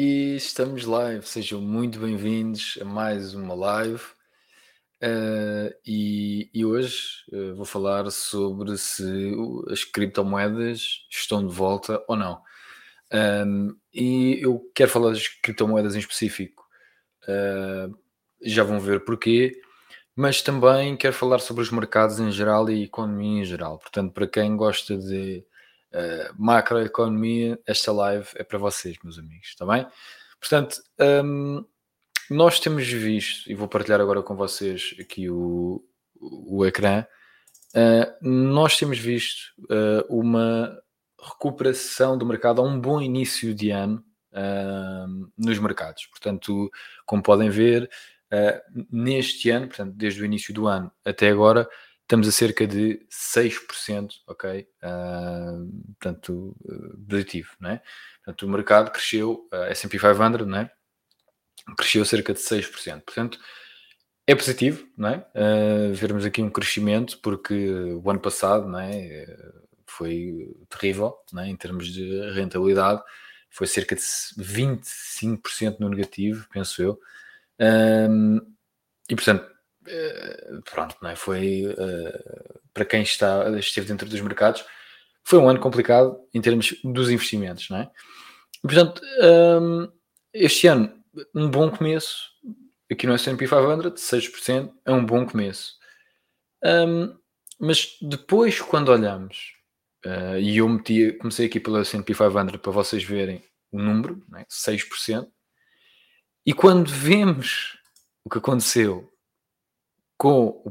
E estamos live, sejam muito bem-vindos a mais uma live. Uh, e, e, hoje uh, vou falar sobre se as criptomoedas estão de volta ou não. Um, e eu quero falar das criptomoedas em específico, uh, já vão ver porquê, mas também quero falar sobre os mercados em geral e a economia em geral. Portanto, para quem gosta de uh, macroeconomia, esta live é para vocês, meus amigos, está bem? Portanto, um, nós temos visto, e vou partilhar agora com vocês aqui o, o ecrã, uh, nós temos visto uh, uma recuperação do mercado a um bom início de ano uh, nos mercados. Portanto, como podem ver, neste ano, portanto, desde o início do ano até agora, estamos a cerca de 6%, ok? Uh, portanto, uh, positivo, não é? Portanto, o mercado cresceu, uh, S&P 500, não é? Cresceu cerca de 6%. Portanto, é positivo, não é? Uh, vermos aqui um crescimento, porque o ano passado, não é? Foi terrível, não é? Em termos de rentabilidade, foi cerca de 25% no negativo, penso eu. e, portanto, eh, pronto, não é? foi uh, para quem está, esteve dentro dos mercados, foi um ano complicado em termos dos investimentos, não é? Portanto, ehm, este ano, um bom começo, aqui no S&P 500, 6%, é um bom começo. Ehm, mas depois, quando olhamos, uh, e eu meti, comecei aqui pelo S&P 500 para vocês verem o número, é? 6%, e quando vemos o que aconteceu com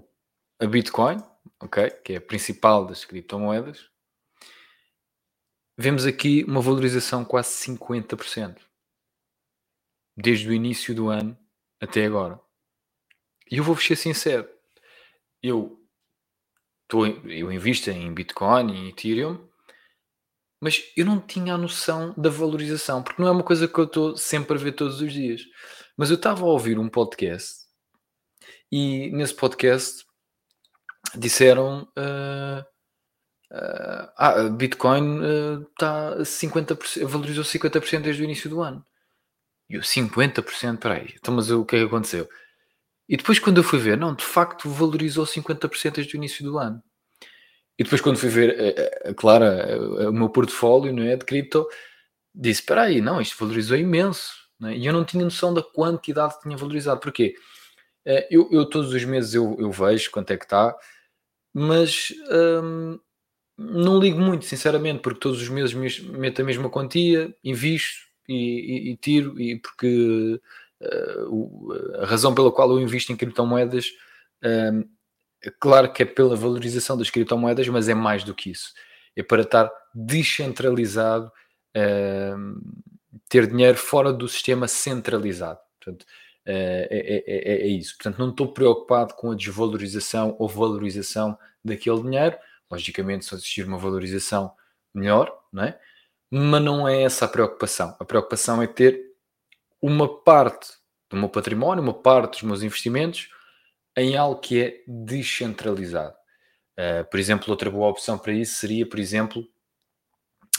a Bitcoin, ok, que é a principal das criptomoedas, vemos aqui uma valorização quase 50%, desde o início do ano até agora. E eu vou ser sincero, eu, tô, eu invisto em Bitcoin e Ethereum, mas eu não tinha a noção da valorização, porque não é uma coisa que eu estou sempre a ver todos os dias. Mas eu estava a ouvir um podcast e nesse podcast disseram uh, uh, ah, Bitcoin uh, 50%, valorizou 50% desde o início do ano. E eu, 50%, peraí, então mas o que é que aconteceu? E depois quando eu fui ver, não, de facto valorizou 50% desde o início do ano. E depois quando fui ver, uh, claro, o meu portfólio não é, de cripto, disse, espera aí, não, isto valorizou imenso. Né? E eu não tinha noção da quantidade que tinha valorizado. Porquê? Eh, eu, eu, todos os meses eu, eu, vejo quanto é que está, mas hum, não ligo muito, sinceramente, porque todos os meses meto a mesma quantia, invisto e, e, e tiro, e porque uh, a razão pela qual eu invisto em criptomoedas, um, é claro que é pela valorização das criptomoedas, mas é mais do que isso. É para estar descentralizado, uh, ter dinheiro fora do sistema centralizado. Portanto, é, é, é, é, isso. Portanto, não estou preocupado com a desvalorização ou valorização daquele dinheiro. Logicamente, se existir uma valorização, melhor, não é? Mas não é essa a preocupação. A preocupação é ter uma parte do meu património, uma parte dos meus investimentos em algo que é descentralizado. Uh, por exemplo, outra boa opção para isso seria, por exemplo,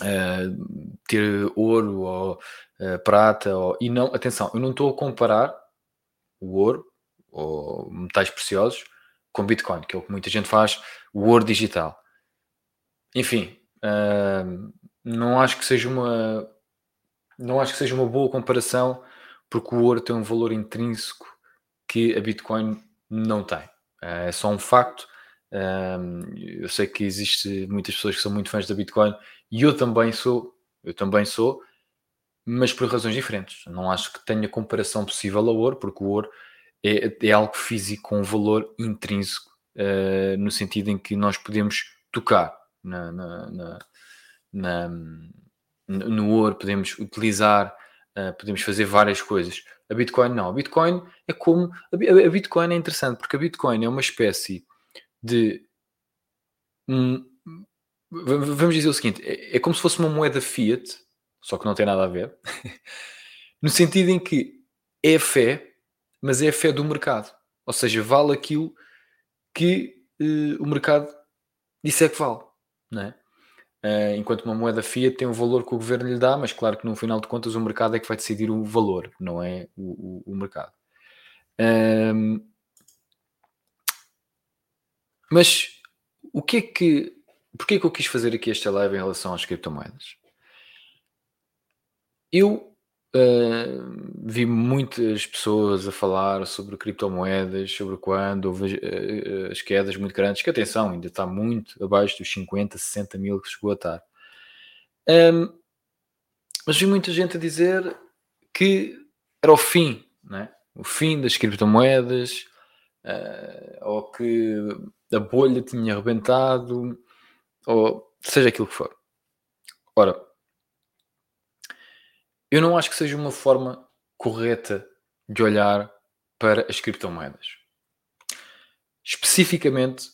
uh, ter ouro ou uh, prata. Ou... E não, atenção, eu não estou a comparar o ouro ou metais preciosos com Bitcoin, que é o que muita gente faz, o ouro digital. Enfim, uh, não acho que seja uma não acho que seja uma boa comparação porque o ouro tem um valor intrínseco que a Bitcoin não tem. Uh, é só um facto. Uh, eu sei que existe muitas pessoas que são muito fãs da Bitcoin e eu também sou, eu também sou, mas por razões diferentes. Não acho que tenha comparação possível ao ouro, porque o ouro é, é algo físico com um valor intrínseco, uh, no sentido em que nós podemos tocar na, na, na, na no ouro, podemos utilizar, uh, podemos fazer várias coisas. A Bitcoin não. A Bitcoin é como. A Bitcoin é interessante porque a Bitcoin é uma espécie de. Um, vamos dizer o seguinte: é, é como se fosse uma moeda fiat só que não tem nada a ver, no sentido em que é fé, mas é fé do mercado. Ou seja, vale aquilo que uh, o mercado disser que vale. Não é? Uh, enquanto uma moeda fiat tem o valor que o governo lhe dá, mas claro que no final de contas o mercado é que vai decidir o valor, não é o, o, o mercado. Um, mas o que é que. Porquê é que eu quis fazer aqui esta live em relação às criptomoedas? Eu uh, vi muitas pessoas a falar sobre criptomoedas, sobre quando houve uh, as quedas muito grandes, que atenção, ainda está muito abaixo dos 50, 60 mil que chegou a estar. Um, mas vi muita gente a dizer que era o fim, né? o fim das criptomoedas, uh, ou que a bolha tinha arrebentado, ou seja aquilo que for. Ora, eu não acho que seja uma forma correta de olhar para as criptomoedas. Especificamente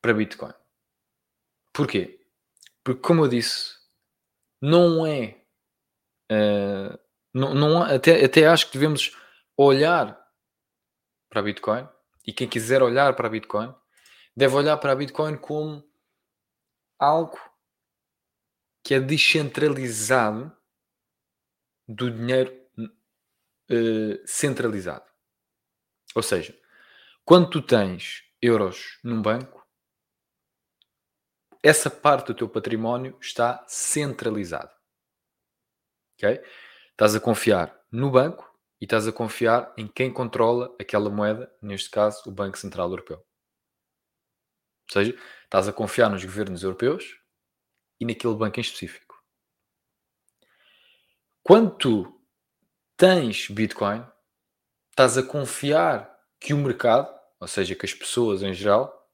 para Bitcoin. Porquê? Porque, como eu disse, não é. Uh, não, não, até, até acho que devemos olhar para Bitcoin e quem quiser olhar para Bitcoin deve olhar para Bitcoin como algo que é descentralizado do dinheiro uh, centralizado. Ou seja, quando tu tens euros num banco, essa parte do teu património está centralizado. Ok? Estás a confiar no banco e estás a confiar em quem controla aquela moeda, neste caso o Banco Central Europeu. Ou seja, estás a confiar nos governos europeus e naquele banco em específico. Quando tu tens Bitcoin, estás a confiar que o mercado, ou seja, que as pessoas em geral,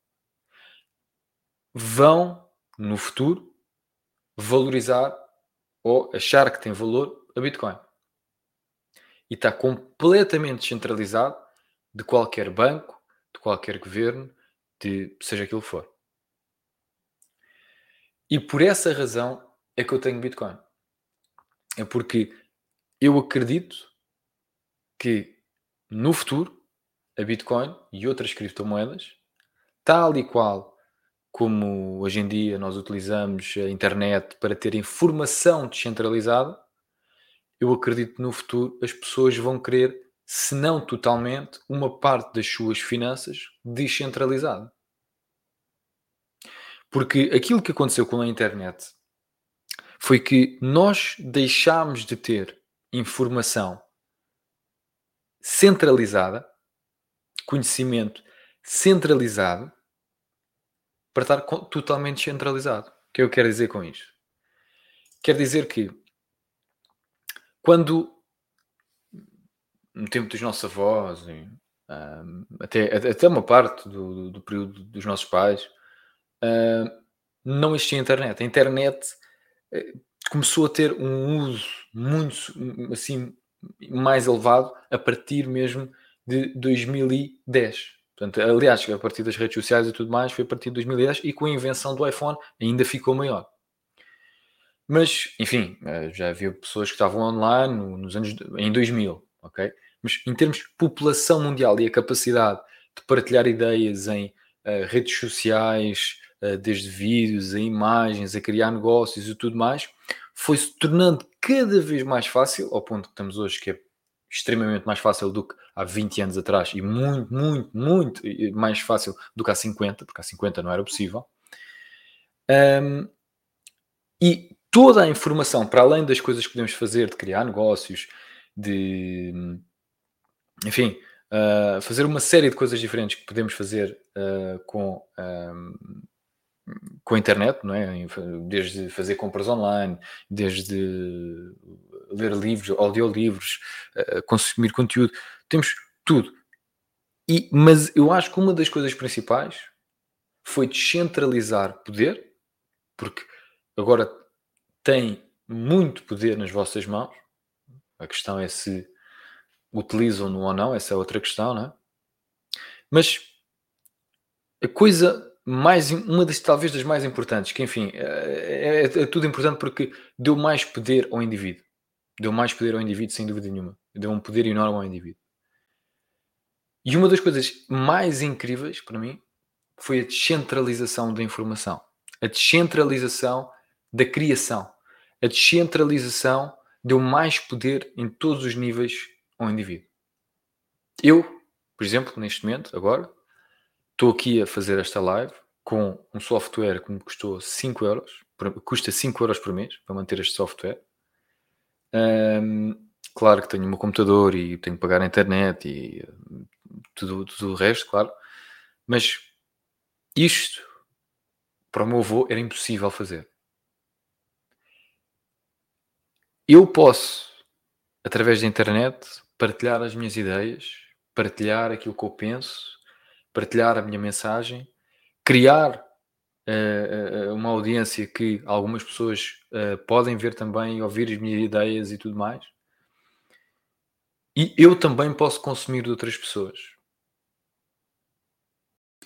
vão no futuro valorizar ou achar que tem valor a Bitcoin e está completamente descentralizado de qualquer banco, de qualquer governo, de seja aquilo for. E por essa razão é que eu tenho Bitcoin. É porque eu acredito que no futuro a Bitcoin e outras criptomoedas, tal e qual como hoje em dia nós utilizamos a internet para ter informação descentralizada, eu acredito que no futuro as pessoas vão querer, se não totalmente, uma parte das suas finanças descentralizada. Porque aquilo que aconteceu com a internet foi que nós deixámos de ter informação centralizada, conhecimento centralizado, para estar totalmente centralizado. O que eu quero dizer com isto? Quer dizer que quando no tempo dos nossos avós, um, até, até uma parte do, do, do período dos nossos pais, uh, não existia internet. A internet começou a ter um uso muito assim mais elevado a partir mesmo de 2010. Portanto, aliás, a partir das redes sociais e tudo mais, foi a partir de 2010 e com a invenção do iPhone ainda ficou maior. Mas, enfim, eh, já havia pessoas que estavam online nos anos em 2000, ok? Mas em termos de população mundial e a capacidade de partilhar ideias em uh, redes sociais, desde vídeos a imagens, a criar negócios e tudo mais, foi se tornando cada vez mais fácil, ao ponto que estamos hoje, que é extremamente mais fácil do que há 20 anos atrás e muito, muito, muito mais fácil do que há 50, porque há 50 não era possível. Um, e toda a informação, para além das coisas que podemos fazer, de criar negócios, de enfim, uh, fazer uma série de coisas diferentes que podemos fazer uh, com, com a internet, não é? Desde fazer compras online, desde ler livros, audiolivros, uh, consumir conteúdo, temos tudo. E, mas eu acho que uma das coisas principais foi descentralizar poder, porque agora tem muito poder nas vossas mãos. A questão é se utilizam-no ou não, essa é outra questão, não é? Mas a coisa mais, uma das talvez das mais importantes, que enfim, é, é, é, tudo importante porque deu mais poder ao indivíduo. Deu mais poder ao indivíduo, sem dúvida nenhuma. Deu um poder enorme ao indivíduo. E uma das coisas mais incríveis para mim foi a descentralização da informação. A descentralização da criação. A descentralização deu mais poder em todos os níveis ao indivíduo. Eu, por exemplo, neste momento, agora, estou aqui a fazer esta live com um software que me custou 5 euros, custa 5 euros por mês para manter este software. Um, claro que tenho o meu computador e tenho que pagar a internet e tudo, tudo o resto, claro. Mas isto, para o meu avô, era impossível fazer. Eu posso, através da internet, partilhar as minhas ideias, partilhar aquilo que eu penso, partilhar a minha mensagem, criar uh, uma audiência que algumas pessoas uh, podem ver também ouvir as minhas ideias e tudo mais. E eu também posso consumir de outras pessoas.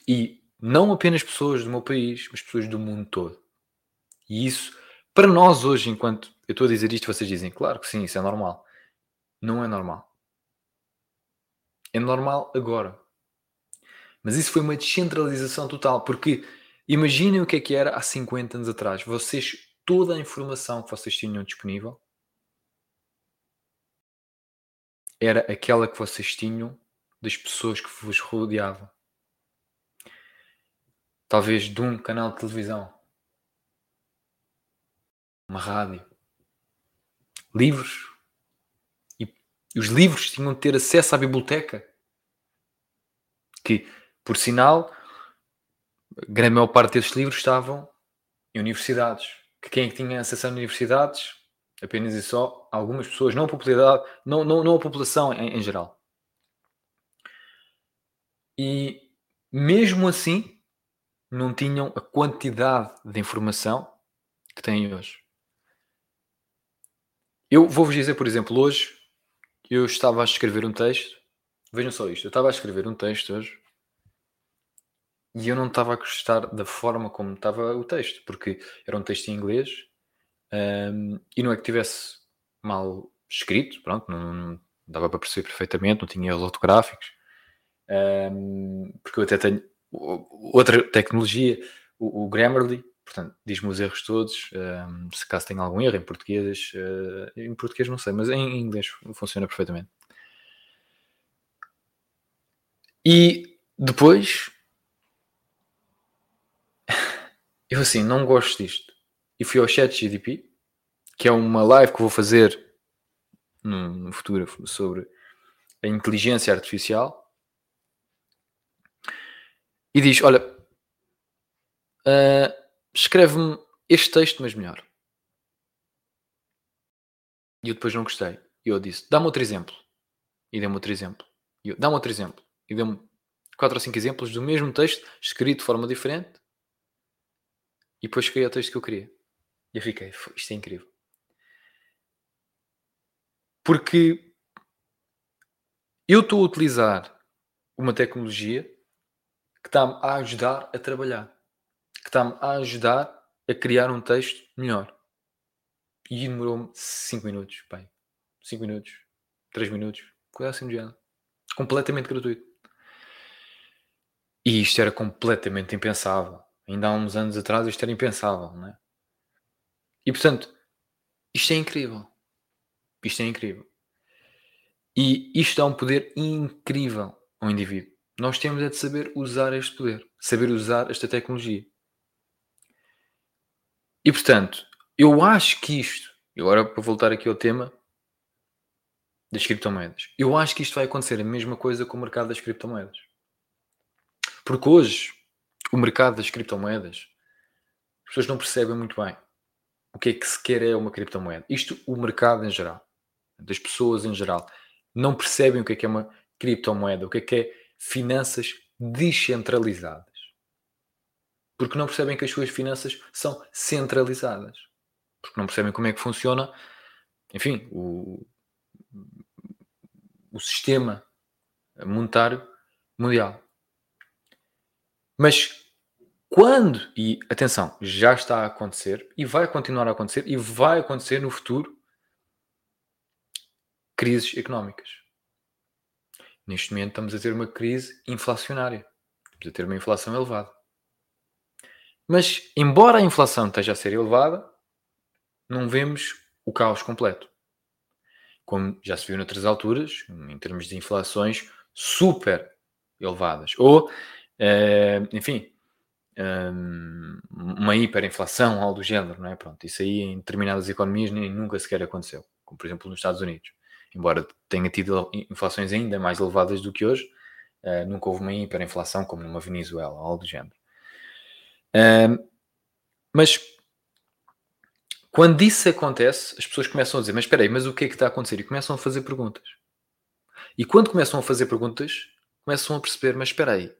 E não apenas pessoas do meu país, mas pessoas do mundo todo. E isso, para nós hoje, enquanto eu estou a dizer isto, vocês dizem, claro que sim, isso é normal. Não é normal. É normal agora. Mas isso foi uma descentralização total, porque imaginem o que é que era há 50 anos atrás. Vocês, toda a informação que vocês tinham disponível era aquela que vocês tinham das pessoas que vos rodeavam. Talvez de um canal de televisão, uma rádio, livros. E os livros tinham de ter acesso à biblioteca. Que, por sinal, a grande maior parte desses livros estavam em universidades. Que quem é que tinha acesso a universidades? Apenas e só algumas pessoas, não a popularidade, não, não, não a população em, em geral. E mesmo assim, não tinham a quantidade de informação que têm hoje. Eu vou-vos dizer, por exemplo, hoje eu estava a escrever um texto. Vejam só isto, eu estava a escrever um texto hoje e eu não estava a gostar da forma como estava o texto, porque era um texto em inglês um, e não é que tivesse mal escrito, pronto, não, não dava para perceber perfeitamente, não tinha erros ortográficos, um, porque eu até tenho outra tecnologia, o, o Grammarly, portanto, diz-me os erros todos, um, se caso tem algum erro em português, uh, em português não sei, mas em inglês funciona perfeitamente. E depois, eu assim, não gosto disto. E fui ao chat GDP, que é uma live que vou fazer no futuro sobre a inteligência artificial e diz: Olha, uh, escreve-me este texto, mas melhor. E eu depois não gostei. E eu disse: Dá-me outro exemplo. E deu-me outro exemplo. E Dá-me outro exemplo. E deu-me quatro ou cinco exemplos do mesmo texto, escrito de forma diferente. E depois cheguei ao texto que eu queria. E eu fiquei: Isto é incrível. Porque eu estou a utilizar uma tecnologia que está-me a ajudar a trabalhar, que está-me a ajudar a criar um texto melhor. E demorou-me 5 minutos, bem, 5 minutos, 3 minutos, coisa assim de género. Completamente gratuito. E isto era completamente impensável. Ainda há uns anos atrás isto era impensável, não é? E portanto, isto é incrível. Isto é incrível. E isto dá um poder incrível ao indivíduo. Nós temos é de saber usar este poder, saber usar esta tecnologia. E portanto, eu acho que isto, e agora para voltar aqui ao tema das criptomoedas, eu acho que isto vai acontecer a mesma coisa com o mercado das criptomoedas. Porque hoje, o mercado das criptomoedas, as pessoas não percebem muito bem o que é que sequer é uma criptomoeda. Isto, o mercado em geral, das pessoas em geral, não percebem o que é que é uma criptomoeda, o que é que é finanças descentralizadas. Porque não percebem que as suas finanças são centralizadas. Porque não percebem como é que funciona, enfim, o, o sistema monetário mundial. Mas quando, e atenção, já está a acontecer e vai continuar a acontecer e vai acontecer no futuro crises económicas. Neste momento estamos a ter uma crise inflacionária. Estamos a ter uma inflação elevada. Mas, embora a inflação esteja a ser elevada, não vemos o caos completo. Como já se viu noutras alturas, em termos de inflações super elevadas. Ou, uh, enfim, um, uma hiperinflação, algo do género, não é? Pronto, isso aí em determinadas economias nem nunca sequer aconteceu, como por exemplo nos Estados Unidos. Embora tenha tido inflações ainda mais elevadas do que hoje, uh, nunca houve uma hiperinflação como numa Venezuela, algo do género. Mas quando isso acontece, as pessoas começam a dizer: Mas espera aí, mas o que é que está a acontecer? E começam a fazer perguntas. E quando começam a fazer perguntas, começam a perceber: Mas espera aí,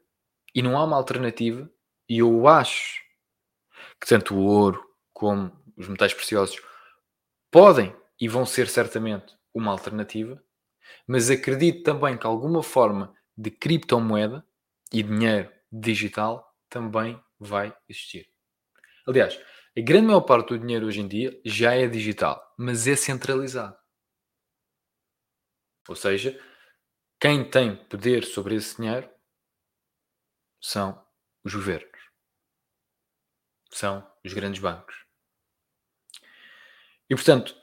e não há uma alternativa e eu acho que tanto o ouro como os metais preciosos podem e vão ser certamente uma alternativa, mas acredito também que alguma forma de criptomoeda e dinheiro digital também vai existir. Aliás, a grande maior parte do dinheiro hoje em dia já é digital, mas é centralizado. Ou seja, quem tem poder sobre esse dinheiro são os governos são os grandes bancos. E portanto,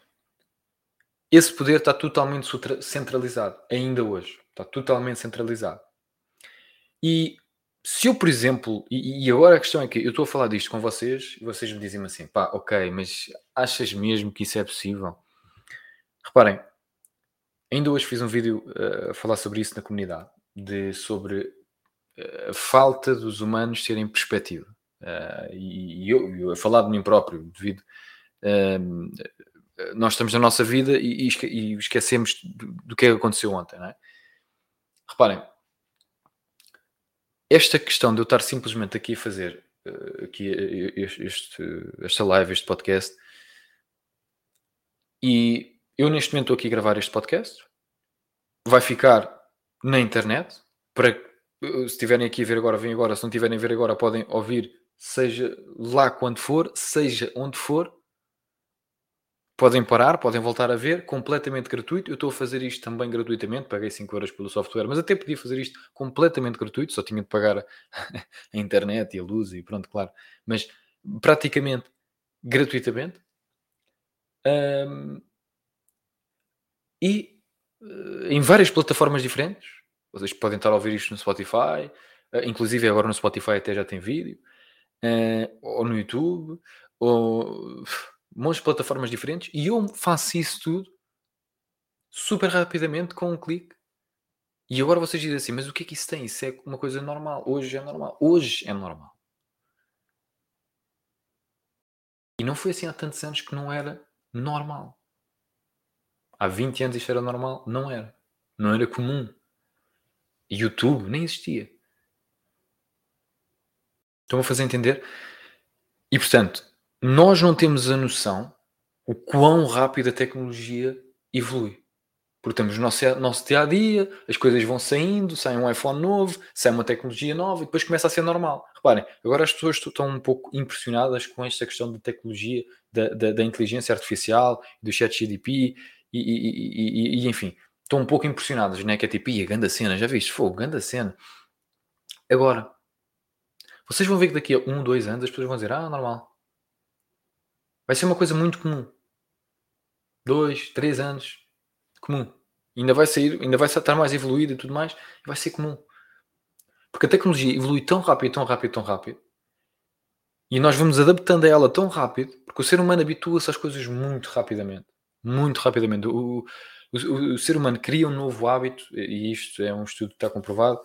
esse poder está totalmente centralizado, ainda hoje. Está totalmente centralizado. E se eu, por exemplo, e, e, agora a questão é que eu estou a falar disto com vocês e vocês me dizem assim, pá, ok, mas achas mesmo que isso é possível? Reparem, ainda hoje fiz um vídeo uh, a falar sobre isso na comunidade, de, sobre uh, a falta dos humanos terem perspectiva. Uh, e, eu, eu a falar de mim próprio, devido. Uh, nós estamos na nossa vida e, e esquecemos do, do, que é aconteceu ontem, não é? Reparem, esta questão de eu estar simplesmente aqui a fazer uh, aqui este, esta live, este podcast, e eu neste momento estou aqui a gravar este podcast, vai ficar na internet para se estiverem aqui a ver agora, vem agora, se não estiverem a ver agora, podem ouvir seja lá quando for, seja onde for, podem parar, podem voltar a ver, completamente gratuito. Eu estou a fazer isto também gratuitamente, paguei 5 euros pelo software, mas até podia fazer isto completamente gratuito, só tinha de pagar a, internet e a luz e pronto, claro. Mas praticamente gratuitamente. Um, e uh, em várias plataformas diferentes. Vocês podem estar a ouvir isto no Spotify, uh, inclusive agora no Spotify até já tem vídeo uh, ou no YouTube, ou de plataformas diferentes, e eu faço isso tudo super rapidamente com um clique. E agora vocês dizem assim, mas o que é que isso tem? Isso é uma coisa normal. Hoje é normal. Hoje é normal. E não foi assim há tantos anos que não era normal. Há 20 anos isto era normal? Não era. Não era comum. YouTube nem existia. Estão a fazer entender? E portanto, nós não temos a noção o quão rápido a tecnologia evolui. Porque temos o nosso, nosso dia a dia, as coisas vão saindo, sai um iPhone novo, sai uma tecnologia nova e depois começa a ser normal. Reparem, agora as pessoas estão um pouco impressionadas com esta questão de tecnologia, da, da, da inteligência artificial, do chat GDP e, e, e, e, enfim, estão um pouco impressionadas, né? Que é tipo, a ganda cena, já viste? Fogo, ganda cena. Agora, vocês vão ver que daqui a um, dois anos as pessoas vão dizer: Ah, normal. Vai ser uma coisa muito comum. Dois, três anos, comum. ainda vai sair, ainda vai estar mais evoluído e tudo mais, vai ser comum. Porque a tecnologia evolui tão rápido, tão rápido, tão rápido. E nós vamos adaptando a ela tão rápido, porque o ser humano habitua-se às coisas muito rapidamente. Muito rapidamente. O, o, o, o, ser humano cria um novo hábito, e isto é um estudo que está comprovado,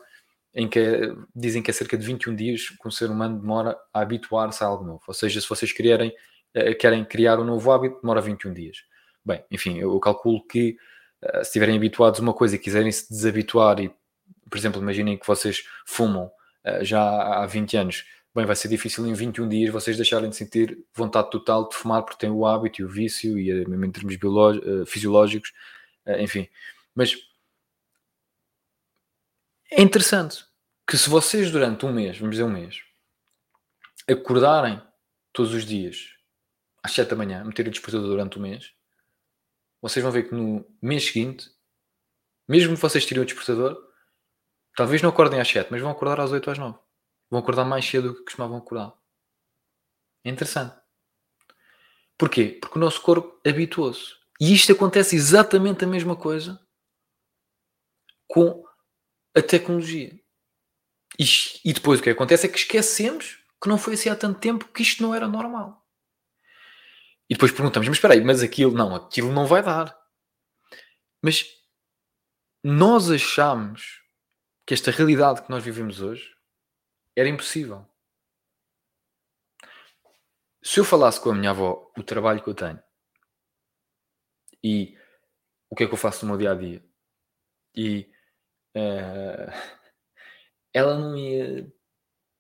em que dizem que é cerca de 21 dias que um ser humano demora a habituar-se a algo novo. Ou seja, se vocês querem, eh, querem criar um novo hábito, demora 21 dias. Bem, enfim, eu calculo que eh, se estiverem habituados a uma coisa e quiserem se desabituar e, por exemplo, imaginem que vocês fumam eh, já há 20 anos, bem, vai ser difícil em 21 dias vocês deixarem de sentir vontade total de fumar porque têm o hábito e o vício e mesmo em termos fisiológicos, enfim. Mas é interessante que se vocês durante um mês, vamos dizer um mês, acordarem todos os dias às 7 da manhã, meterem o despertador durante o mês, vocês vão ver que no mês seguinte, mesmo que vocês tirem o despertador, talvez não acordem às 7, mas vão acordar às 8 às 9. Vão acordar mais cedo do que costumavam acordar. É interessante. Porquê? Porque o nosso corpo habituou-se. E isto acontece exatamente a mesma coisa com a tecnologia. E, e depois o que acontece é que esquecemos que não foi assim há tanto tempo que isto não era normal. E depois perguntamos, mas espera aí, mas aquilo, não, aquilo não vai dar. Mas nós achamos que esta realidade que nós vivemos hoje era impossível. Se eu falasse com a minha avó o trabalho que eu tenho e o que é que eu faço no meu dia a dia e uh, ela não ia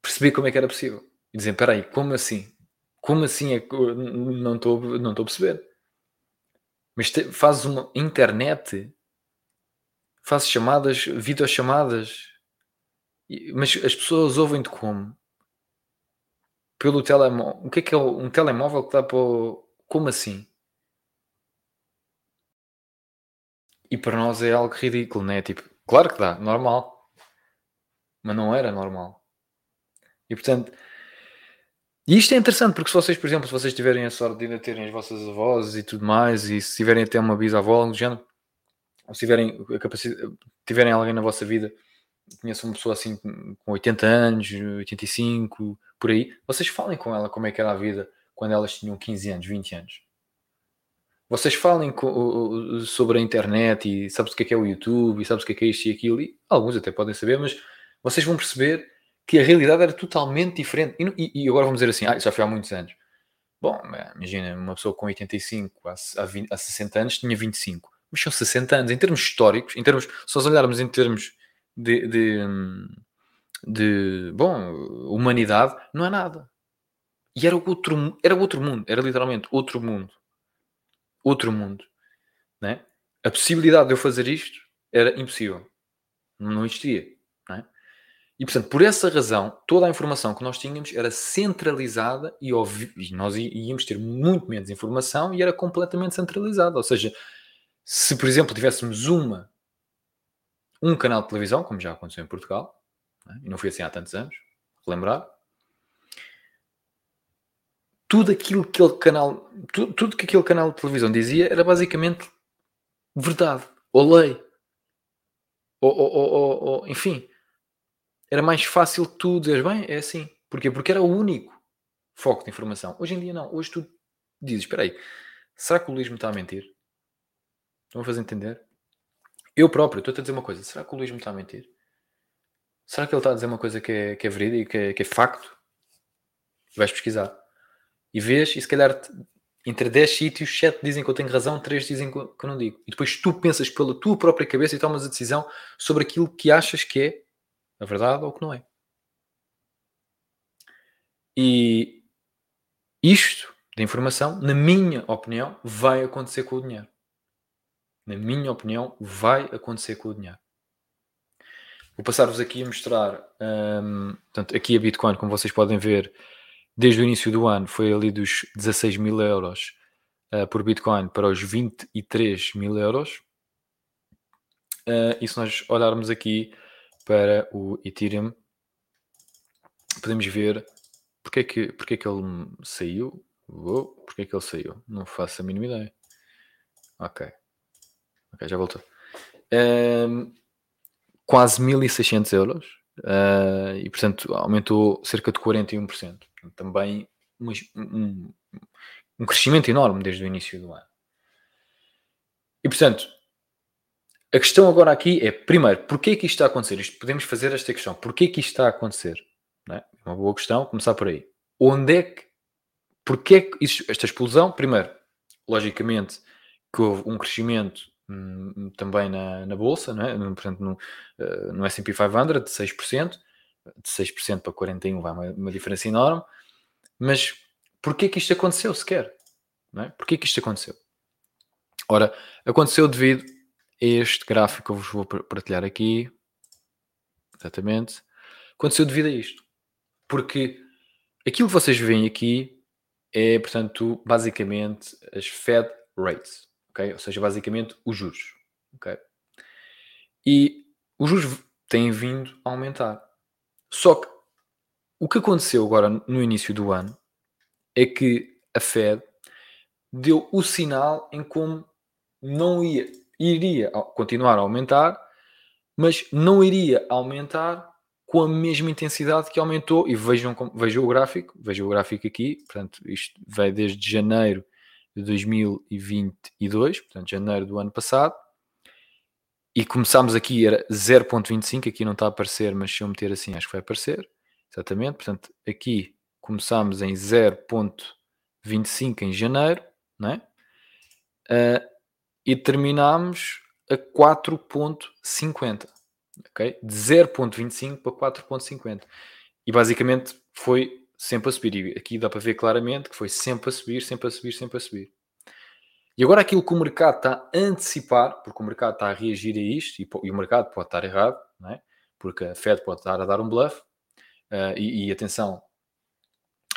perceber como é que era possível e dizer: aí, como assim? Como assim é que não estou não a perceber? Mas te, fazes uma internet, fazes chamadas, videochamadas, mas as pessoas ouvem-te como? Pelo telemóvel. O que é que é um telemóvel que dá para o... Como assim? E para nós é algo ridículo, né? Tipo, claro que dá, normal. Mas não era normal. E portanto, e isto é interessante porque se vocês, por exemplo, se vocês tiverem a sorte de ainda terem as vossas avós e tudo mais, e se tiverem até uma bisavó, do género, ou se tiverem a capacidade, tiverem alguém na vossa vida, conheçam uma pessoa assim com 80 anos, 85, por aí, vocês falem com ela como é que era a vida quando elas tinham 15 anos, 20 anos. Vocês falem com, sobre a internet e sabes o que é, que é o YouTube e sabes o que é, que é isto e aquilo, e alguns até podem saber, mas vocês vão perceber que a realidade era totalmente diferente. E, e, agora vamos dizer assim, ah, já foi há muitos anos. Bom, imagina, uma pessoa com 85 há, há, 20, há 60 anos tinha 25. Mas são 60 anos. Em termos históricos, em termos, se nós olharmos em termos de, de, de bom, humanidade, não é nada. E era outro, era outro mundo, era literalmente outro mundo. Outro mundo. Né? A possibilidade de eu fazer isto era impossível. Não existia. Né? E, portanto, por essa razão, toda a informação que nós tínhamos era centralizada e, e nós íamos ter muito menos informação e era completamente centralizada. Ou seja, se, por exemplo, tivéssemos uma, um canal de televisão, como já aconteceu em Portugal, né? e não foi assim há tantos anos, lembrar, tudo aquilo que aquele canal, tudo, tudo que aquele canal de televisão dizia era basicamente verdade, ou lei, ou, ou, ou, ou enfim, era mais fácil tu dizeres, bem, é assim. Porquê? Porque era o único foco de informação. Hoje em dia não. Hoje tu dizes, espera aí, será que o Luís me está a mentir? Estão a fazer entender? Eu próprio estou a dizer uma coisa, será que o Luís me está a mentir? Será que ele está a dizer uma coisa que é, que é verídica, que é, que é facto? Vais pesquisar. E vês, e se calhar entre 10 sítios, 7 dizem que eu tenho razão, 3 dizem que eu não digo. E depois tu pensas pela tua própria cabeça e tomas a decisão sobre aquilo que achas que é a verdade ou que não é. E isto da informação, na minha opinião, vai acontecer com o dinheiro. Na minha opinião, vai acontecer com o dinheiro. Vou passar-vos aqui a mostrar. Um, portanto, aqui a Bitcoin, como vocês podem ver, desde o início do ano foi ali dos 16 mil euros uh, por Bitcoin para os 23 mil euros. Uh, e se nós olharmos aqui para o Ethereum, podemos ver porque é que, porque é que ele saiu. Oh, porque é que ele saiu? Não faço a mínima ideia. Ok. Ok, já voltou. Um, quase 1600 euros. Uh, e portanto aumentou cerca de 41%. Também um, um, crescimento enorme desde o início do ano. E portanto, a questão agora aqui é, primeiro, porquê que isto está a acontecer? Isto, podemos fazer esta questão. Porquê que isto está a acontecer? É? Uma boa questão, começar por aí. Onde é que, porquê que isto, esta explosão? Primeiro, logicamente, que houve um crescimento hum, também na, na Bolsa, não é? portanto, no, uh, no S&P 500 de 6%, de 6% para 41% vai uma, uma diferença enorme, mas porquê que isto aconteceu sequer? Não é? Porquê que isto aconteceu? Ora, aconteceu devido este gráfico que eu vos vou partilhar aqui, exatamente, aconteceu devido a isto. Porque aquilo que vocês veem aqui é, portanto, basicamente as Fed rates, ok? Ou seja, basicamente os juros, ok? E os juros têm vindo a aumentar. Só que o que aconteceu agora no início do ano é que a Fed deu o sinal em como não ia, iria continuar a aumentar, mas não iria aumentar com a mesma intensidade que aumentou. E vejam, vejam o gráfico, vejam o gráfico aqui, portanto, isto vai desde janeiro de 2022, portanto, janeiro do ano passado, e começámos aqui, era 0.25, aqui não está a aparecer, mas se eu meter assim, acho que vai aparecer, exatamente, portanto, aqui começámos em 0.25 em janeiro, não é? Uh, e terminámos a 4.50, ok? De 0.25 para 4.50. E basicamente foi sempre a subir. E aqui dá para ver claramente que foi sempre a subir, sempre a subir, sempre a subir. E agora aquilo que o mercado está a antecipar, porque o mercado está a reagir a isto, e, o mercado pode estar errado, não é? porque a Fed pode estar a dar um bluff, uh, e, e, atenção,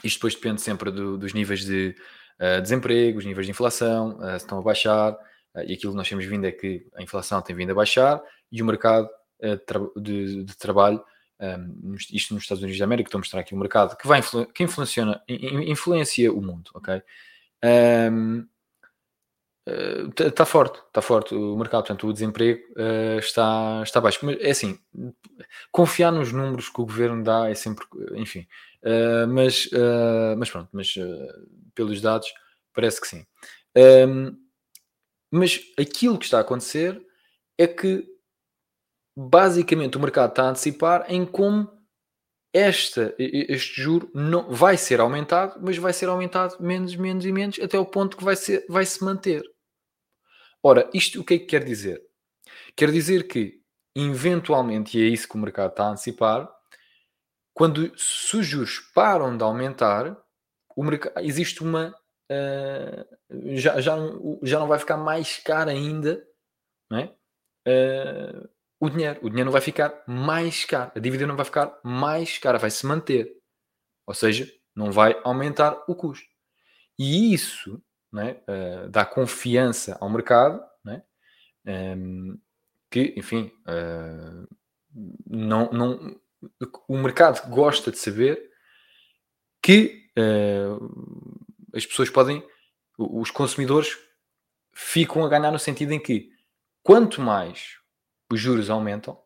isto depois depende sempre do, dos níveis de uh, desemprego, os níveis de inflação, uh, se estão a baixar, e aquilo que nós temos vindo é que a inflação tem vindo a baixar, e o mercado de, de, trabalho, um, isto nos Estados Unidos da América, estou a mostrar aqui o mercado que, vai influ que influencia, influencia o mundo, ok? Um, está uh, forte, está forte o mercado, portanto o desemprego uh, está, está baixo. Mas é assim, confiar nos números que o governo dá é sempre, enfim, uh, mas, mas pronto, mas pelos dados parece que sim. Um, mas aquilo que está a acontecer é que basicamente o mercado está a antecipar em como esta, este juro não, vai ser aumentado, mas vai ser aumentado menos, menos e menos, até o ponto que vai, ser, vai se manter. Ora, isto o que é que quer dizer? Quer dizer que, eventualmente, e é isso que o mercado está a antecipar, quando se os juros param de aumentar, mercado, existe uma. Uh, já, já, já não vai ficar mais caro ainda não é? Uh, o dinheiro. O dinheiro não vai ficar mais caro. A dívida não vai ficar mais cara, vai se manter. Ou seja, não vai aumentar o custo. E isso né, uh, dá confiança ao mercado, né, um, ehm, que, enfim, uh, não, não, o mercado gosta de saber que uh, as pessoas podem, os consumidores ficam a ganhar no sentido em que quanto mais os juros aumentam,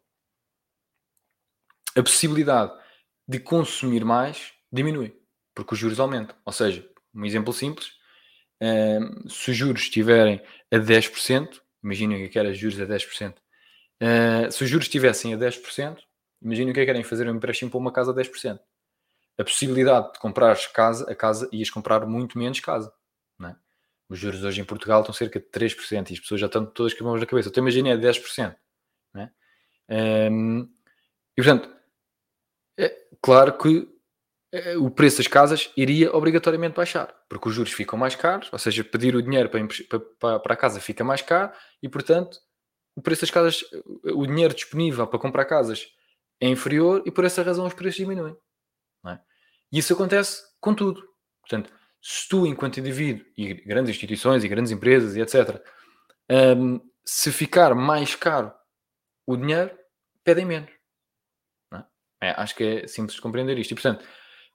a possibilidade de consumir mais diminui, porque os juros aumentam. Ou seja, um exemplo simples, uh, se os juros estiverem a 10%, imaginem que era juros a 10%, uh, se os juros estivessem a 10%, imaginem o que é que querem fazer um empréstimo para uma casa a 10%. A possibilidade de comprar casa, a casa, ias comprar muito menos casa. É? Os juros hoje em Portugal estão cerca de 3% e as pessoas já estão todas com as mãos na cabeça. Então imaginem a 10%. Um, e portanto, é claro que é, o preço das casas iria obrigatoriamente baixar, porque os juros ficam mais caros, ou seja, pedir o dinheiro para, para, para a casa fica mais caro e, portanto, o preço das casas, o dinheiro disponível para comprar casas é inferior e por essa razão os preços diminuem. É? E isso acontece com tudo. Portanto, se tu, enquanto indivíduo, e grandes instituições e grandes empresas e etc., um, se ficar mais caro o dinheiro, pedem menos. É? É, acho que é simples de compreender isto. E, portanto,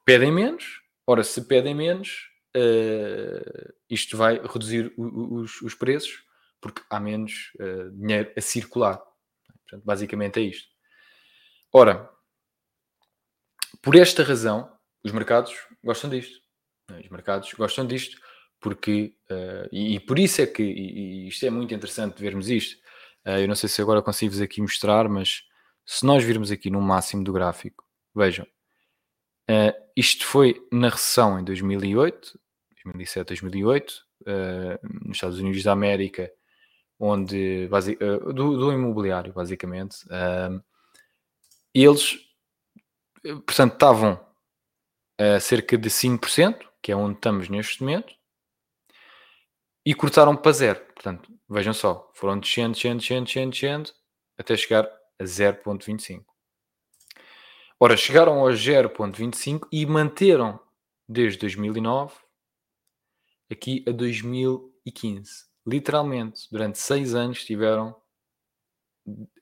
pedem menos. Ora, se pedem menos, uh, isto vai reduzir o, os, os, preços, porque há menos uh, dinheiro a circular. Portanto, basicamente é isto. Ora, por esta razão, os mercados gostam disto. É? Os mercados gostam disto porque, uh, e, e, por isso é que, e, e isto é muito interessante vermos isto, eu não sei se agora consigo-vos aqui mostrar, mas se nós virmos aqui no máximo do gráfico, vejam, uh, isto foi na recessão em 2008, 2007, 2008, uh, nos Estados Unidos da América, onde, uh, do, do, imobiliário, basicamente, eles, portanto, estavam a cerca de 5%, que é onde estamos neste momento, e cortaram para zero. Portanto, vejam só, foram descendo, descendo, descendo, descendo, descendo, até chegar a 0.25. Ora, chegaram aos 0.25 e manteram desde 2009 aqui a 2015. Literalmente, durante seis anos estiveram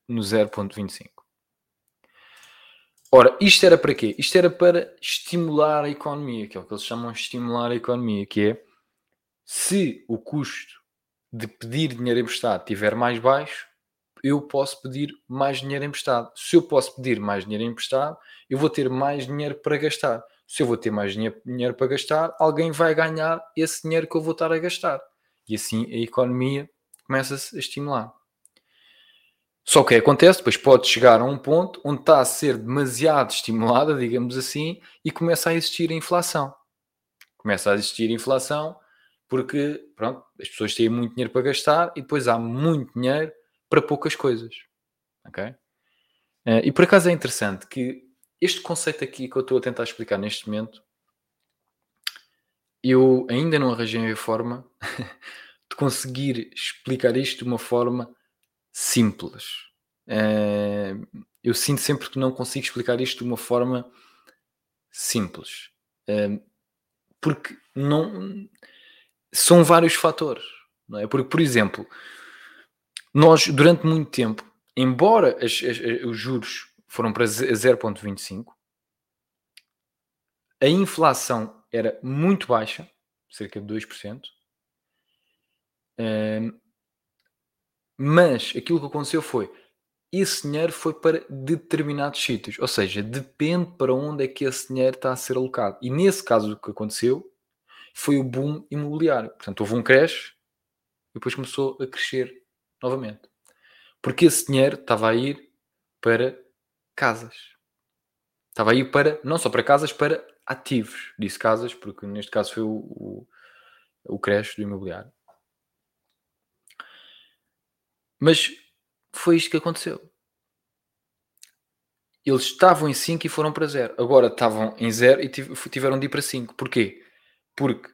no 0.25. Ora, isto era para quê? Isto era para estimular a economia, que é o que eles chamam de estimular a economia, que é Se o custo de pedir dinheiro emprestado estiver mais baixo, eu posso pedir mais dinheiro emprestado. Se eu posso pedir mais dinheiro emprestado, eu vou ter mais dinheiro para gastar. Se eu vou ter mais dinheiro, dinheiro para gastar, alguém vai ganhar esse dinheiro que eu vou estar a gastar. E assim a economia começa-se a estimular. Só que acontece, depois pode chegar a um ponto onde está a ser demasiado estimulada, digamos assim, e começa a existir a inflação. Começa a existir a inflação porque, pronto, as pessoas têm muito dinheiro para gastar e depois há muito dinheiro para poucas coisas. Ok? Uh, e por acaso é interessante que este conceito aqui que eu estou a tentar explicar neste momento, eu ainda não arranjei a forma de conseguir explicar isto de uma forma simples. Uh, eu sinto sempre que não consigo explicar isto de uma forma simples. Uh, porque não são vários fatores. Não é? Porque, por exemplo, nós, durante muito tempo, embora as, as, os juros foram para 0,25, a inflação era muito baixa, cerca de 2%, um, mas aquilo que aconteceu foi esse dinheiro foi para determinados sítios, ou seja, depende para onde é que esse dinheiro está a ser alocado. E nesse caso, o que aconteceu foi o boom imobiliário. Portanto, houve um crash e depois começou a crescer novamente. Porque esse dinheiro estava a ir para casas. Estava a ir para, não só para casas, para ativos. Disse casas, porque neste caso foi o, o, o crash do imobiliário. Mas foi isto que aconteceu. Eles estavam em 5 e foram para 0. Agora estavam em 0 e tiveram de ir para 5. Porquê? Porque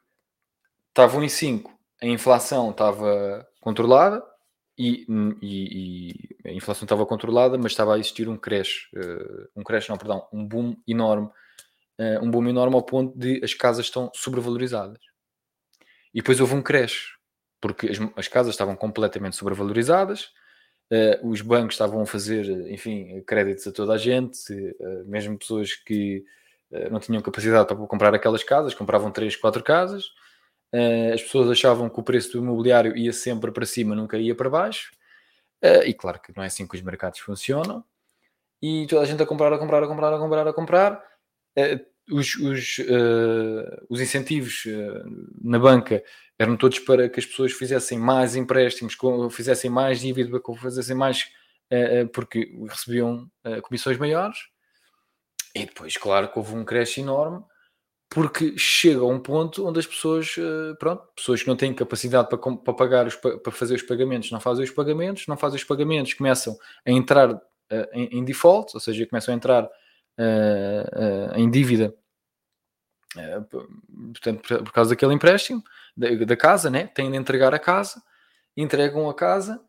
estavam em 5, a inflação estava controlada, e, e, e, a inflação estava controlada, mas estava a existir um crash, uh, um crash não, perdão, um boom enorme, uh, um boom enorme ao ponto de as casas estão sobrevalorizadas. E depois houve um crash, porque as, as casas estavam completamente sobrevalorizadas, uh, os bancos estavam a fazer, enfim, créditos a toda a gente, mesmo pessoas que não tinham capacidade para comprar aquelas casas, compravam 3, 4 casas, Uh, as pessoas achavam que o preço do imobiliário ia sempre para cima, nunca ia para baixo. Uh, e claro que não é assim que os mercados funcionam. E toda a gente a comprar, a comprar, a comprar, a comprar, a comprar. Os, os, os, incentivos na banca eram todos para que as pessoas fizessem mais empréstimos, fizessem mais dívida, fizessem mais, porque recebiam comissões maiores. E depois, claro, que houve um crash enorme porque chega a um ponto onde as pessoas, eh, pronto, pessoas que não têm capacidade para, para pagar os, para fazer os pagamentos, não fazem os pagamentos, não fazem os pagamentos, começam a entrar uh, em, em, default, ou seja, começam a entrar uh, uh, em dívida, portanto, por, por, causa daquele empréstimo da, da, casa, né? têm de entregar a casa, entregam a casa,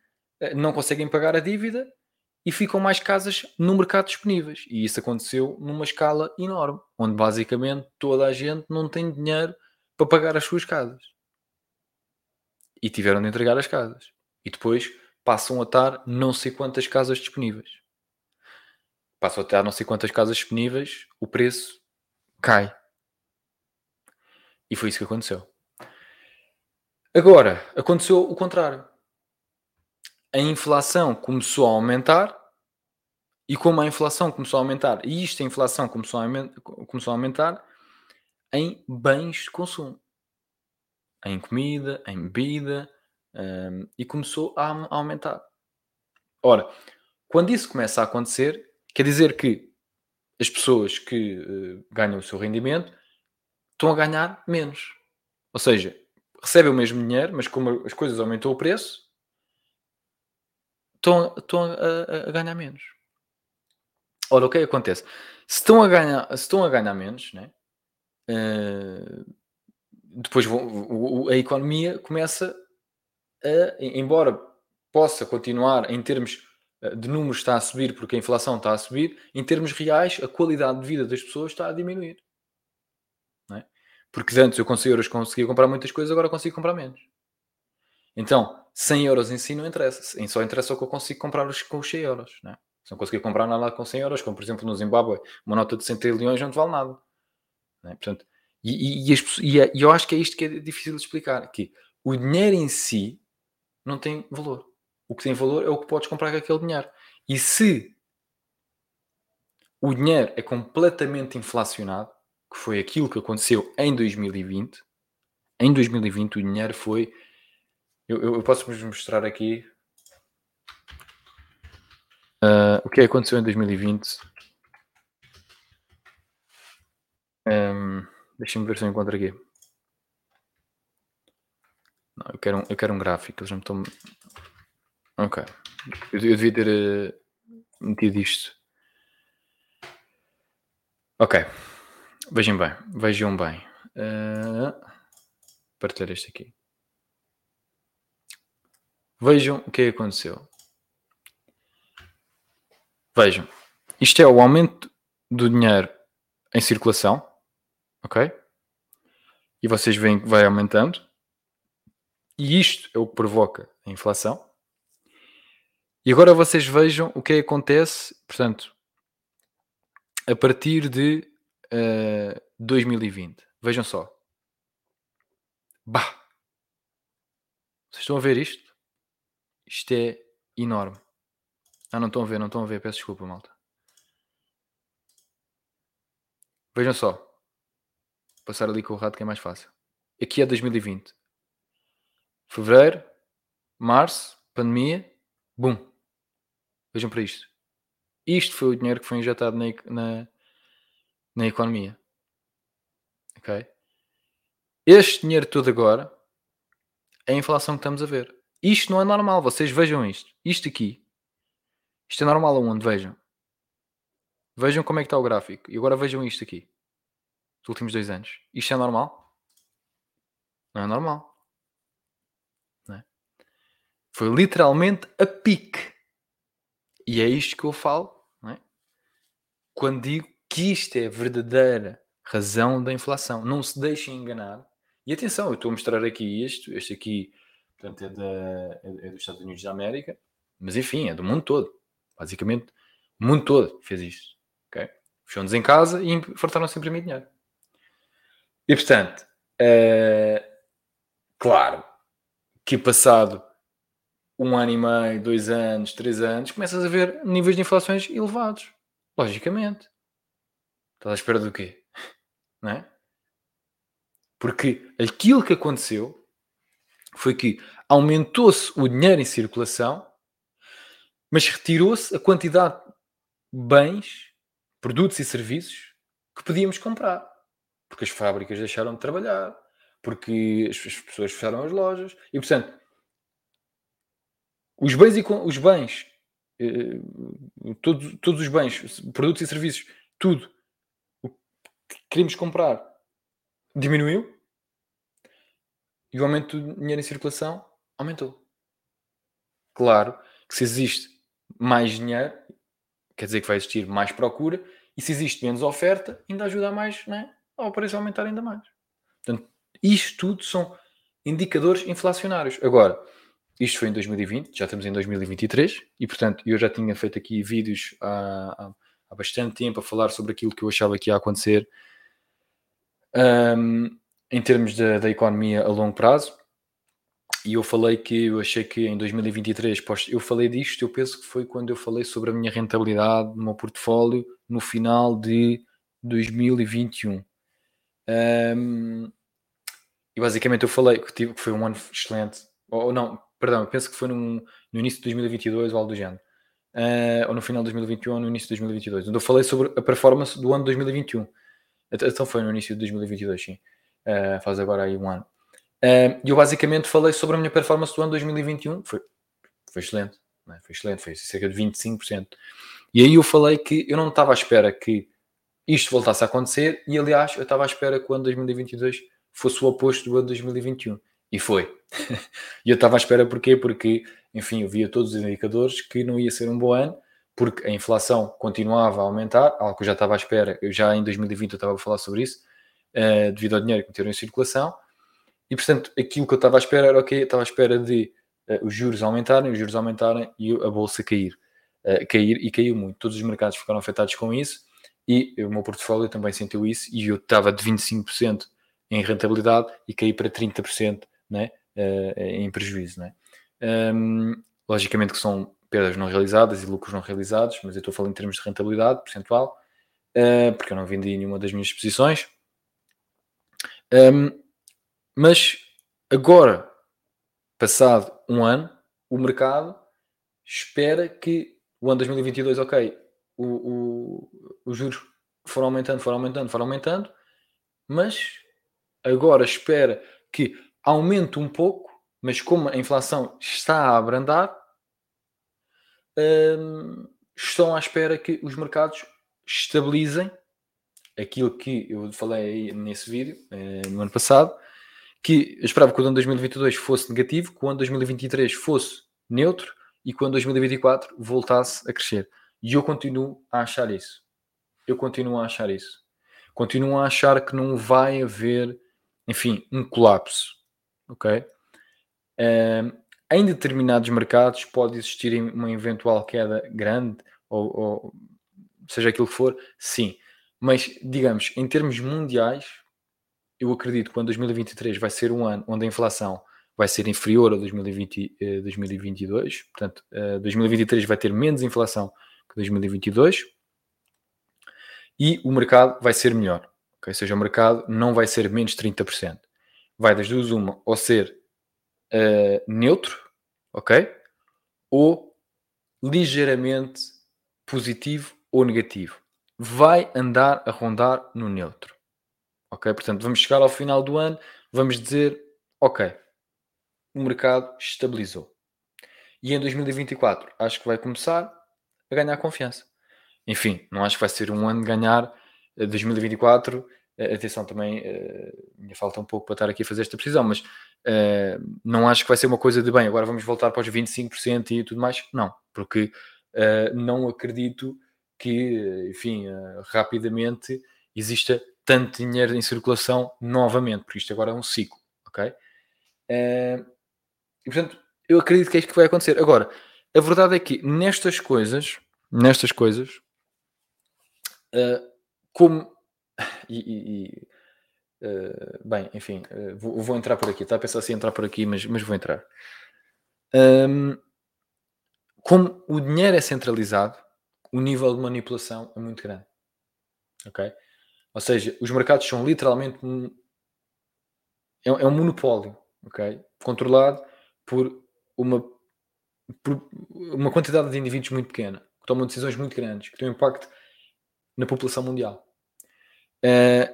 não conseguem pagar a dívida e ficam mais casas no mercado disponíveis. E isso aconteceu numa escala enorme, onde basicamente toda a gente não tem dinheiro para pagar as suas casas. E tiveram de entregar as casas. E depois passam a estar não sei quantas casas disponíveis. Passam a estar não sei quantas casas disponíveis, o preço cai. E foi isso que aconteceu. Agora, aconteceu o contrário a inflação começou a aumentar e como a inflação começou a aumentar, e isto a inflação começou a, começou a aumentar em bens de consumo, em comida, em bebida, um, e começou a, a aumentar. Ora, quando isso começa a acontecer, quer dizer que as pessoas que uh, ganham o seu rendimento estão a ganhar menos. Ou seja, recebem o mesmo dinheiro, mas como as coisas aumentou o preço, estão, a, a, ganhar menos. Ora, o que é que acontece? Se estão a ganhar, se estão a ganhar menos, né? Uh, depois vão, a economia começa a, embora possa continuar em termos eh, de números está a subir porque a inflação está a subir, em termos reais a qualidade de vida das pessoas está a diminuir. É? Porque antes eu com 100 euros conseguia comprar muitas coisas, agora consigo comprar menos. Então, 100 euros em si não interessa. Só interessa o que eu consigo comprar com os 100 euros. Né? Se não conseguir comprar nada com 100 euros, como por exemplo no Zimbábue, uma nota de 100 trilhões não te vale nada. Né? Portanto, E, e, e, as, e, eu acho que é isto que é difícil de explicar: que o dinheiro em si não tem valor. O que tem valor é o que podes comprar com aquele dinheiro. E se o dinheiro é completamente inflacionado, que foi aquilo que aconteceu em 2020, em 2020 o dinheiro foi. Eu, eu, eu posso vos mostrar aqui uh, o que aconteceu em 2020. Um, Deixa-me ver se eu encontro aqui. Não, eu quero um, eu quero um gráfico. Eles não estão. Ok. Eu, eu devia ter uh, metido isto. Ok. Vejam bem. Vejam bem. Uh, partilhar este aqui. Vejam o que é que aconteceu. Vejam. Isto é o aumento do dinheiro em circulação. Ok? E vocês veem que vai aumentando. E isto é o que provoca a inflação. E agora vocês vejam o que é acontece, portanto, a partir de uh, eh, 2020. Vejam só. Bah! Vocês estão a ver isto? Isto é enorme. Ah, não estão a ver, não estão a ver. Peço desculpa, malta. Vejam só. Passar ali com o rato que é mais fácil. Aqui é 2020. Fevereiro, março, pandemia, bum. Vejam para isto. Isto foi o dinheiro que foi injetado na, na, na economia. Ok? Este dinheiro todo agora é a inflação que estamos a ver. Isto não é normal. Vocês vejam isto. Isto aqui. Isto é normal aonde? Vejam. Vejam como é que está o gráfico. E agora vejam isto aqui. Dos últimos dois anos. Isto é normal? Não é normal. Foi literalmente a pique. E é isto que eu falo é? quando digo que isto é a verdadeira razão da inflação. Não se deixem enganar. E atenção, eu estou a mostrar aqui isto. Este aqui portanto, é, da, é, é dos Estados Unidos da América. Mas enfim, é do mundo todo. Basicamente, o mundo todo fez isto. Okay? Fechou-nos em casa e fartaram-se a imprimir dinheiro. E portanto, é, claro que passado um ano e meio, dois anos, três anos, começas a ver níveis de inflações elevados. Logicamente. Estás à espera do quê? Não é? Porque aquilo que aconteceu foi que aumentou-se o dinheiro em circulação, mas retirou-se a quantidade de bens, produtos e serviços que podíamos comprar. Porque as fábricas deixaram de trabalhar, porque as pessoas fecharam as lojas e, portanto, os bens, e, os bens eh, todos, todos os bens, produtos e serviços, tudo o que queríamos comprar diminuiu e o aumento do dinheiro em circulação aumentou. Claro que se existe mais dinheiro, quer dizer que vai existir mais procura, e se existe menos oferta, ainda ajuda a mais né, ao preço aumentar ainda mais. Portanto, isto tudo são indicadores inflacionários. Agora, isto foi em 2020, já estamos em 2023 e, portanto, eu já tinha feito aqui vídeos há, há, bastante tempo a falar sobre aquilo que eu achava que ia acontecer um, em termos da, da economia a longo prazo. E eu falei que eu achei que em 2023, eu falei disto, eu penso que foi quando eu falei sobre a minha rentabilidade no meu portfólio no final de 2021. Um, e basicamente eu falei que, tive, que foi um ano excelente, ou não, perdão, penso que foi num, no início de 2022 ou algo do género, uh, ou no final de 2021 ou no início de 2022, onde eu falei sobre a performance do ano 2021. Então foi no início de 2022, sim. Uh, faz agora aí um ano. Uh, e eu basicamente falei sobre a minha performance do ano 2021. Foi, foi excelente, é? foi excelente, foi cerca de 25%. E aí eu falei que eu não estava à espera que isto voltasse a acontecer, e aliás, eu estava à espera que o ano 2022 fosse o oposto do ano 2021. E foi. e eu estava à espera porquê? Porque, enfim, eu via todos os indicadores que não ia ser um bom ano, porque a inflação continuava a aumentar, algo que eu já estava à espera, eu já em 2020 eu estava a falar sobre isso, uh, devido ao dinheiro que meteram em circulação, e portanto aquilo que eu estava à espera era ok, estava à espera de uh, os juros aumentarem, os juros aumentarem e a bolsa cair. Uh, cair e caiu muito. Todos os mercados ficaram afetados com isso e o meu portfólio também sentiu isso e eu estava de 25% em rentabilidade e cair para 30% né, uh, em prejuízo. Né? Um, logicamente que são perdas não realizadas e lucros não realizados, mas eu estou falar em termos de rentabilidade percentual, uh, porque eu não vendi nenhuma das minhas posições. Um, mas agora, passado um ano, o mercado espera que o ano 2022, ok, o, os juros foram aumentando, foram aumentando, foram aumentando, mas agora espera que aumente um pouco, mas como a inflação está a abrandar, hum, estão à espera que os mercados estabilizem aquilo que eu falei nesse vídeo eh, no ano passado, que eu esperava que o ano 2022 fosse negativo, que o ano 2023 fosse neutro e que o ano 2024 voltasse a crescer. E eu continuo a achar isso. Eu continuo a achar isso. Continuo a achar que não vai haver, enfim, um colapso. Ok? Um, em determinados mercados pode existir uma eventual queda grande, ou, ou seja aquilo que for, sim. Mas, digamos, em termos mundiais, eu acredito que o ano 2023 vai ser um ano onde a inflação vai ser inferior a 2020, eh, 2022. Portanto, eh, 2023 vai ter menos inflação 2022 e o mercado vai ser melhor. Okay? Ou seja, o mercado não vai ser menos 30%. Vai das duas uma, ou ser uh, neutro, ok? Ou ligeiramente positivo ou negativo. Vai andar a rondar no neutro. Ok? Portanto, vamos chegar ao final do ano, vamos dizer, ok, o mercado estabilizou. E em 2024 acho que vai começar a ganhar confiança. Enfim, não acho que vai ser um ano de ganhar 2024. Eh, eh, atenção, também me falta um pouco para estar aqui a fazer esta precisão, mas não acho que vai ser uma coisa de bem, agora vamos voltar para os 25% e tudo mais. Não, porque não acredito que, enfim, rapidamente exista tanto dinheiro em circulação novamente, porque isto agora é um ciclo, ok? e portanto, eu acredito que é isto que vai acontecer. Agora, a verdade é que nestas coisas, nestas coisas, uh, como. E, e, uh, bem, enfim, vou, vou, entrar por aqui. Estava a pensar assim entrar por aqui, mas, mas vou entrar. Um, como o dinheiro é centralizado, o nível de manipulação é muito grande. Ok? Ou seja, os mercados são literalmente um, é, é um monopólio, ok? Controlado por uma por uma quantidade de indivíduos muito pequena, que tomam decisões muito grandes, que têm um impacto na população mundial. Uh,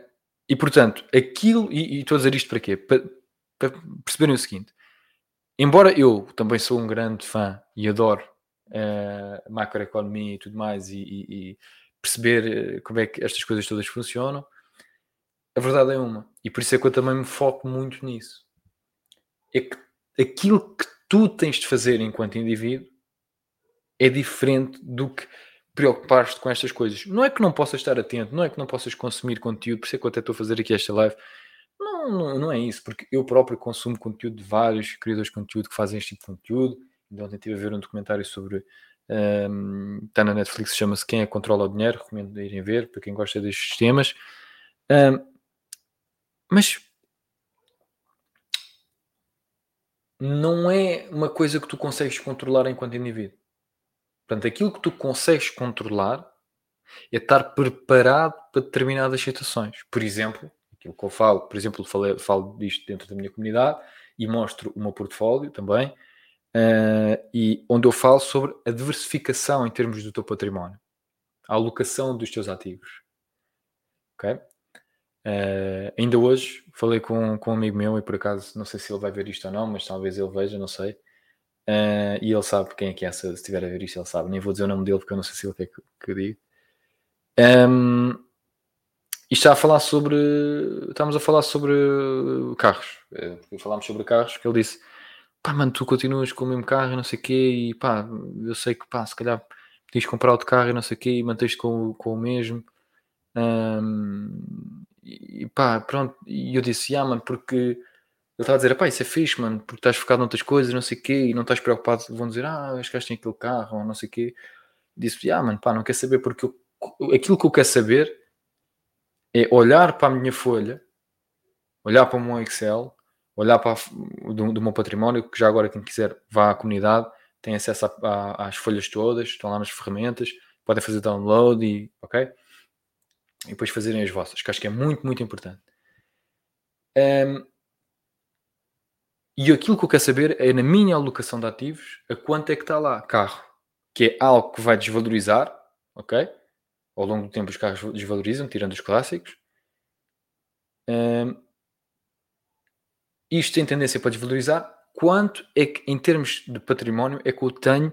e portanto, aquilo, e, e, estou a dizer isto para quê? Para, para, perceberem o seguinte: embora eu também sou um grande fã e adoro uh, macroeconomia e tudo mais, e, e, e perceber eh, como é que estas coisas todas funcionam, a verdade é uma, e por isso é que eu também me foco muito nisso. É que aquilo que tu tens de fazer enquanto indivíduo é diferente do que preocupar-te com estas coisas. Não é que não possas estar atento, não é que não possas consumir conteúdo, por isso é que eu até estou a fazer aqui esta live. Não, não, não é isso, porque eu próprio consumo conteúdo de vários criadores de conteúdo que fazem este tipo de conteúdo. Então, ontem estive a ver um documentário sobre. Um, está na Netflix, chama-se Quem é que Controla o Dinheiro. Recomendo irem ver para quem gosta destes temas. Um, mas não é uma coisa que tu consegues controlar enquanto indivíduo. Portanto, aquilo que tu consegues controlar é estar preparado para determinadas situações. Por exemplo, aquilo que eu falo, por exemplo, falei, falo disto dentro da minha comunidade e mostro o meu portfólio também, uh, e onde eu falo sobre a diversificação em termos do teu património, a alocação dos teus ativos. Ok? Uh, ainda hoje falei com, com um amigo meu e por acaso não sei se ele vai ver isto ou não, mas talvez ele veja, não sei. Uh, e ele sabe quem é que é, se estiver a ver isto, ele sabe. Nem vou dizer o nome dele porque eu não sei se ele quer que, que eu diga. Um, e está a falar sobre. Estamos a falar sobre carros. Falámos sobre carros, que ele disse: pá, mano, tu continuas com o mesmo carro e não sei o quê, e pá, eu sei que pá, se calhar podias comprar outro carro e não sei o quê, e manteste com, com o mesmo. Um, e pá, pronto, e eu disse, ah, mano, porque ele estava a dizer, pá, isso é fixe, mano, porque estás focado noutras coisas, não sei o quê, e não estás preocupado, vão dizer, ah, acho que tem aquele carro, ou não sei o quê. Disse, ah, mano, pá, não quer saber, porque eu, aquilo que eu quero saber é olhar para a minha folha olhar para o meu Excel, olhar para do, do, meu património, que já agora quem quiser vá à comunidade, tem acesso a, a, às folhas todas, estão lá nas ferramentas, podem fazer download e ok? E depois fazerem as vossas, que acho que é muito, muito importante. Um, e aquilo que eu quero saber é na minha alocação de ativos, a quanto é que está lá carro, que é algo que vai desvalorizar, ok? Ao longo do tempo os carros desvalorizam, tirando os clássicos. Um, isto tem tendência para desvalorizar. Quanto é que, em termos de património, é que eu tenho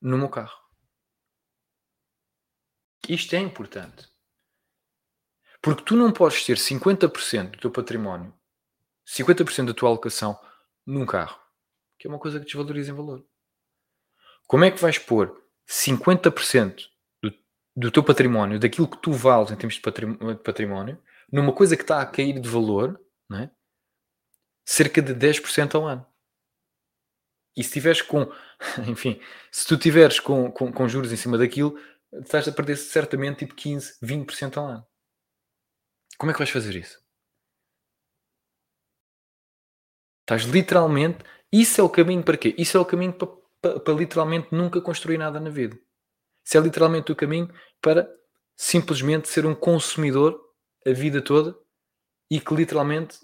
no meu carro? Isto é importante. Porque tu não podes ter 50% do teu património, 50% da tua alocação num carro, que é uma coisa que desvaloriza em valor. Como é que vais pôr 50% do, do teu património, daquilo que tu vales em termos de património, numa coisa que está a cair de valor, não é? Cerca de 10% ao ano. E se tiveres com, enfim, se tu tiveres com, com, com, juros em cima daquilo, estás a perder certamente tipo 15, 20% ao ano. Como é que vais fazer isso? Estás literalmente. Isso é o caminho para quê? Isso é o caminho para, para, para literalmente nunca construir nada na vida. Isso é literalmente o caminho para simplesmente ser um consumidor a vida toda e que literalmente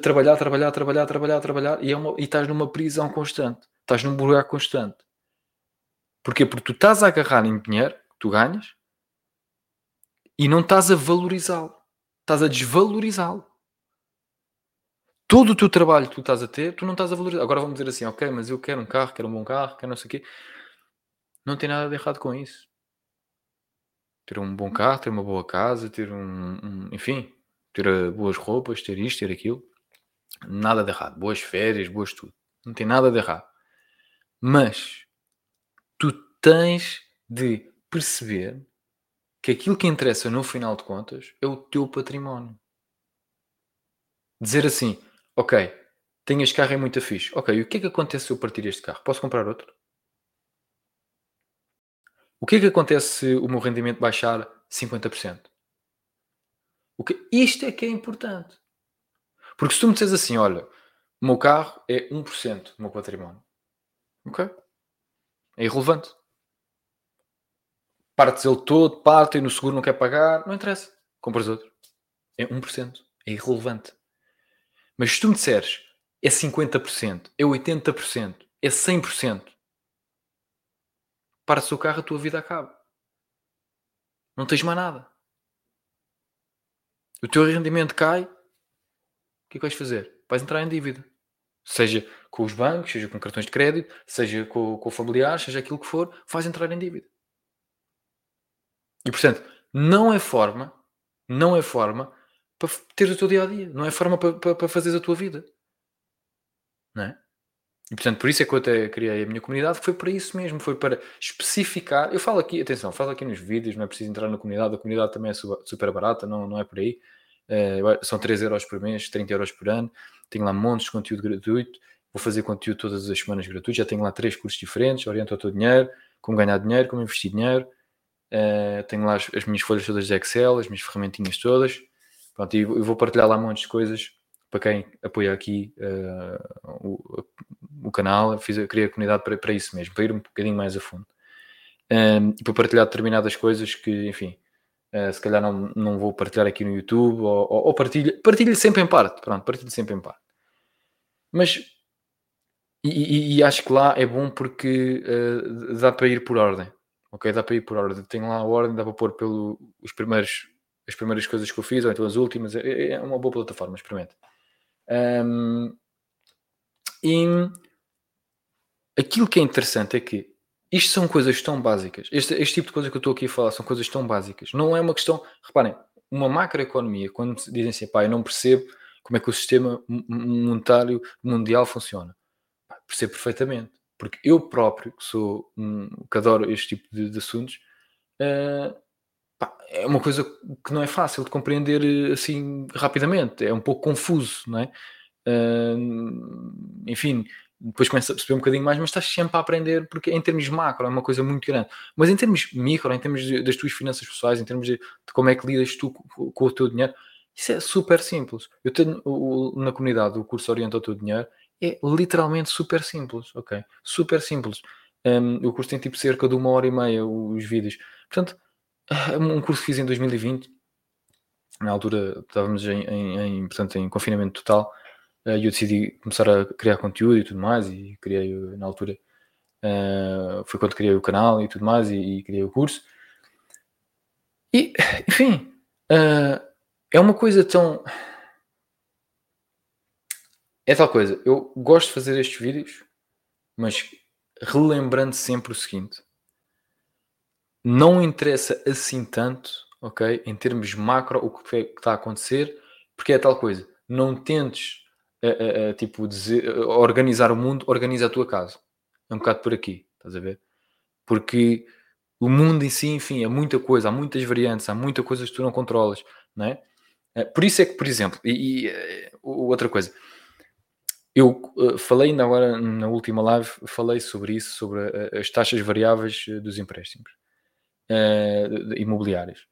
trabalhar, trabalhar, trabalhar, trabalhar, trabalhar e, é uma, e estás numa prisão constante, estás num buraco constante. Porquê? Porque tu estás a agarrar em dinheiro que tu ganhas e não estás a valorizá-lo, estás a desvalorizá-lo. Todo o teu trabalho que tu estás a ter, tu não estás a valorizar. Agora vamos dizer assim, ok, mas eu quero um carro, quero um bom carro, quero não sei o quê. Não tem nada de errado com isso. Ter um bom carro, ter uma boa casa, ter um, um enfim, ter eh, boas roupas, ter isto, ter aquilo. Nada de errado. Boas férias, boas tudo. Não tem nada de errado. Mas tu tens de perceber que aquilo que interessa no final de contas é o teu património. Dizer assim, ok, tenho este carro é muito fixe. Ok, o que é que acontece se eu partir este carro? Posso comprar outro? O que é que acontece se o meu rendimento baixar 50%? O que... Isto é que é importante. Porque se tu me disseres assim, olha, o meu carro é 1% do meu património. Ok? É irrelevante. Partes ele todo, parte e no seguro não quer pagar, não interessa. Compras outro. É 1%. É irrelevante. Mas se tu me disseres é 50%, é 80%, é 100%, para o carro, a tua vida acaba. Não tens mais nada o teu rendimento cai, o que é que vais fazer? Vais entrar em dívida. Seja com os bancos, seja com cartões de crédito, seja com, com familiares, seja aquilo que for, vais entrar em dívida. E portanto, não é forma, não é forma para ter o teu dia a dia, não é forma para, para, para fazeres a tua vida. Não é? E portanto, por isso é que eu até criei a minha comunidade, foi para isso mesmo, foi para especificar. Eu falo aqui, atenção, falo aqui nos vídeos, não é preciso entrar na comunidade, a comunidade também é super barata, não, não é por aí. É, são 3 euros por mês, 30 euros por ano. Tenho lá montes de conteúdo gratuito. Vou fazer conteúdo todas as semanas gratuito. Já tenho lá três cursos diferentes: oriento o teu dinheiro, como ganhar dinheiro, como investir dinheiro. É, tenho lá as, as, minhas folhas todas de Excel, as minhas ferramentinhas todas. Pronto, e eu vou partilhar lá montes de coisas para quem apoia aqui uh, o, o, canal. Fiz, criei a comunidade para, para isso mesmo, para ir um bocadinho mais a fundo. Um, e para partilhar determinadas coisas que, enfim, Uh, se calhar não, não vou partilhar aqui no YouTube ou, ou, ou partilho, partilho sempre em parte. Pronto, partilho sempre em parte. Mas e, e, e acho que lá é bom porque uh, dá para ir por ordem. Ok, dá para ir por ordem. Tem lá a ordem, dá para pôr pelos os primeiros, as primeiras coisas que eu fiz, ou então as últimas. É, é uma boa plataforma, experimente. Um, e aquilo que é interessante é que isto são coisas tão básicas. Este, este tipo de coisa que eu estou aqui a falar são coisas tão básicas. Não é uma questão. Reparem, uma macroeconomia, quando dizem assim, pá, eu não percebo como é que o sistema monetário mundial funciona. Percebo perfeitamente. Porque eu próprio, que sou um, que adoro este tipo de, de assuntos, uh, pá, é uma coisa que não é fácil de compreender eh, assim rapidamente. É um pouco confuso, não é? Uh, enfim, depois começa a perceber um bocadinho mais, mas estás sempre a aprender, porque em termos macro é uma coisa muito grande. Mas em termos micro, em termos das tuas finanças pessoais, em termos de, de, como é que lidas tu com, com, o teu dinheiro, Isso é super simples. Eu tenho o, na comunidade o curso Orienta o Teu Dinheiro, é literalmente super simples, ok? Super simples. Um, o curso tem tipo cerca de uma hora e meia os vídeos. Portanto, é um curso que fiz em 2020. Na altura estávamos em, em, em, portanto, em confinamento total e eu decidi começar a criar conteúdo e tudo mais. E criei, eh, na altura, eh, foi quando criei o canal e tudo mais e, e criei o curso. E, enfim, eh, é uma coisa tão. É tal coisa. Eu gosto de fazer estes vídeos, mas relembrando sempre o seguinte: não interessa assim tanto, ok? Em termos macro, o que é que está a acontecer, porque é tal coisa. Não tentes, eh, eh, tipo, dizer, organizar o mundo, organiza a tua casa. É um bocado por aqui, estás a ver? Porque o mundo em si, enfim, é muita coisa, há muitas variantes, há muita coisa que tu não controlas, não é? Eh, Por isso é que, por exemplo, e, e, eh, outra coisa, eu eh, falei ainda agora na última live, falei sobre isso, sobre as taxas variáveis dos empréstimos de- imobiliários.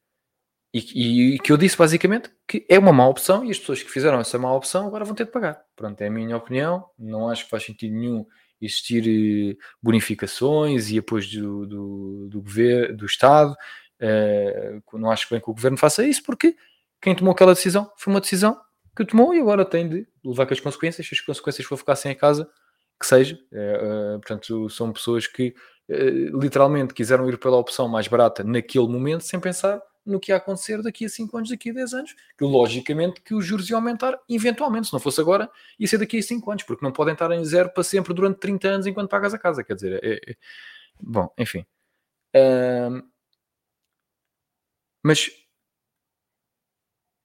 E, e que eu disse basicamente que é uma má opção e as pessoas que fizeram essa má opção agora vão ter de pagar. Pronto, é a minha opinião. Não acho que faz sentido nenhum existir eh, bonificações e apoios do, do, do governo, do Estado. Eh, não acho bem que o governo faça isso porque quem tomou aquela decisão foi uma decisão que tomou e agora tem de levar com as consequências. Se as consequências for ficar sem a casa, que seja. Eh, portanto, são pessoas que eh, literalmente quiseram ir pela opção mais barata naquele momento sem pensar no que ia acontecer daqui a 5 anos, daqui a 10 anos, que logicamente que os juros iam aumentar eventualmente, se não fosse agora, ia ser daqui a 5 anos, porque não podem estar em zero para sempre durante 30 anos enquanto pagas a casa, quer dizer, é, é- bom, enfim. Ahm, mas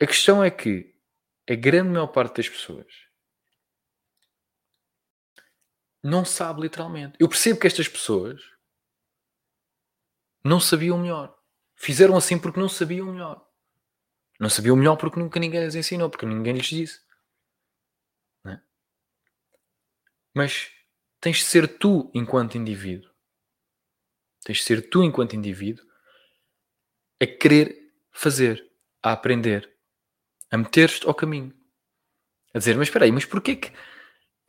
a questão é que a grande maior parte das pessoas não sabe literalmente. Eu percebo que estas pessoas não sabiam melhor. Fizeram assim porque não sabiam melhor. Não sabiam melhor porque nunca ninguém lhes ensinou, porque ninguém lhes disse. é? Mas tens de ser tu enquanto indivíduo. Tens de ser tu enquanto indivíduo a querer fazer, a aprender, a meter-te ao caminho. A dizer, mas espera aí, mas porquê que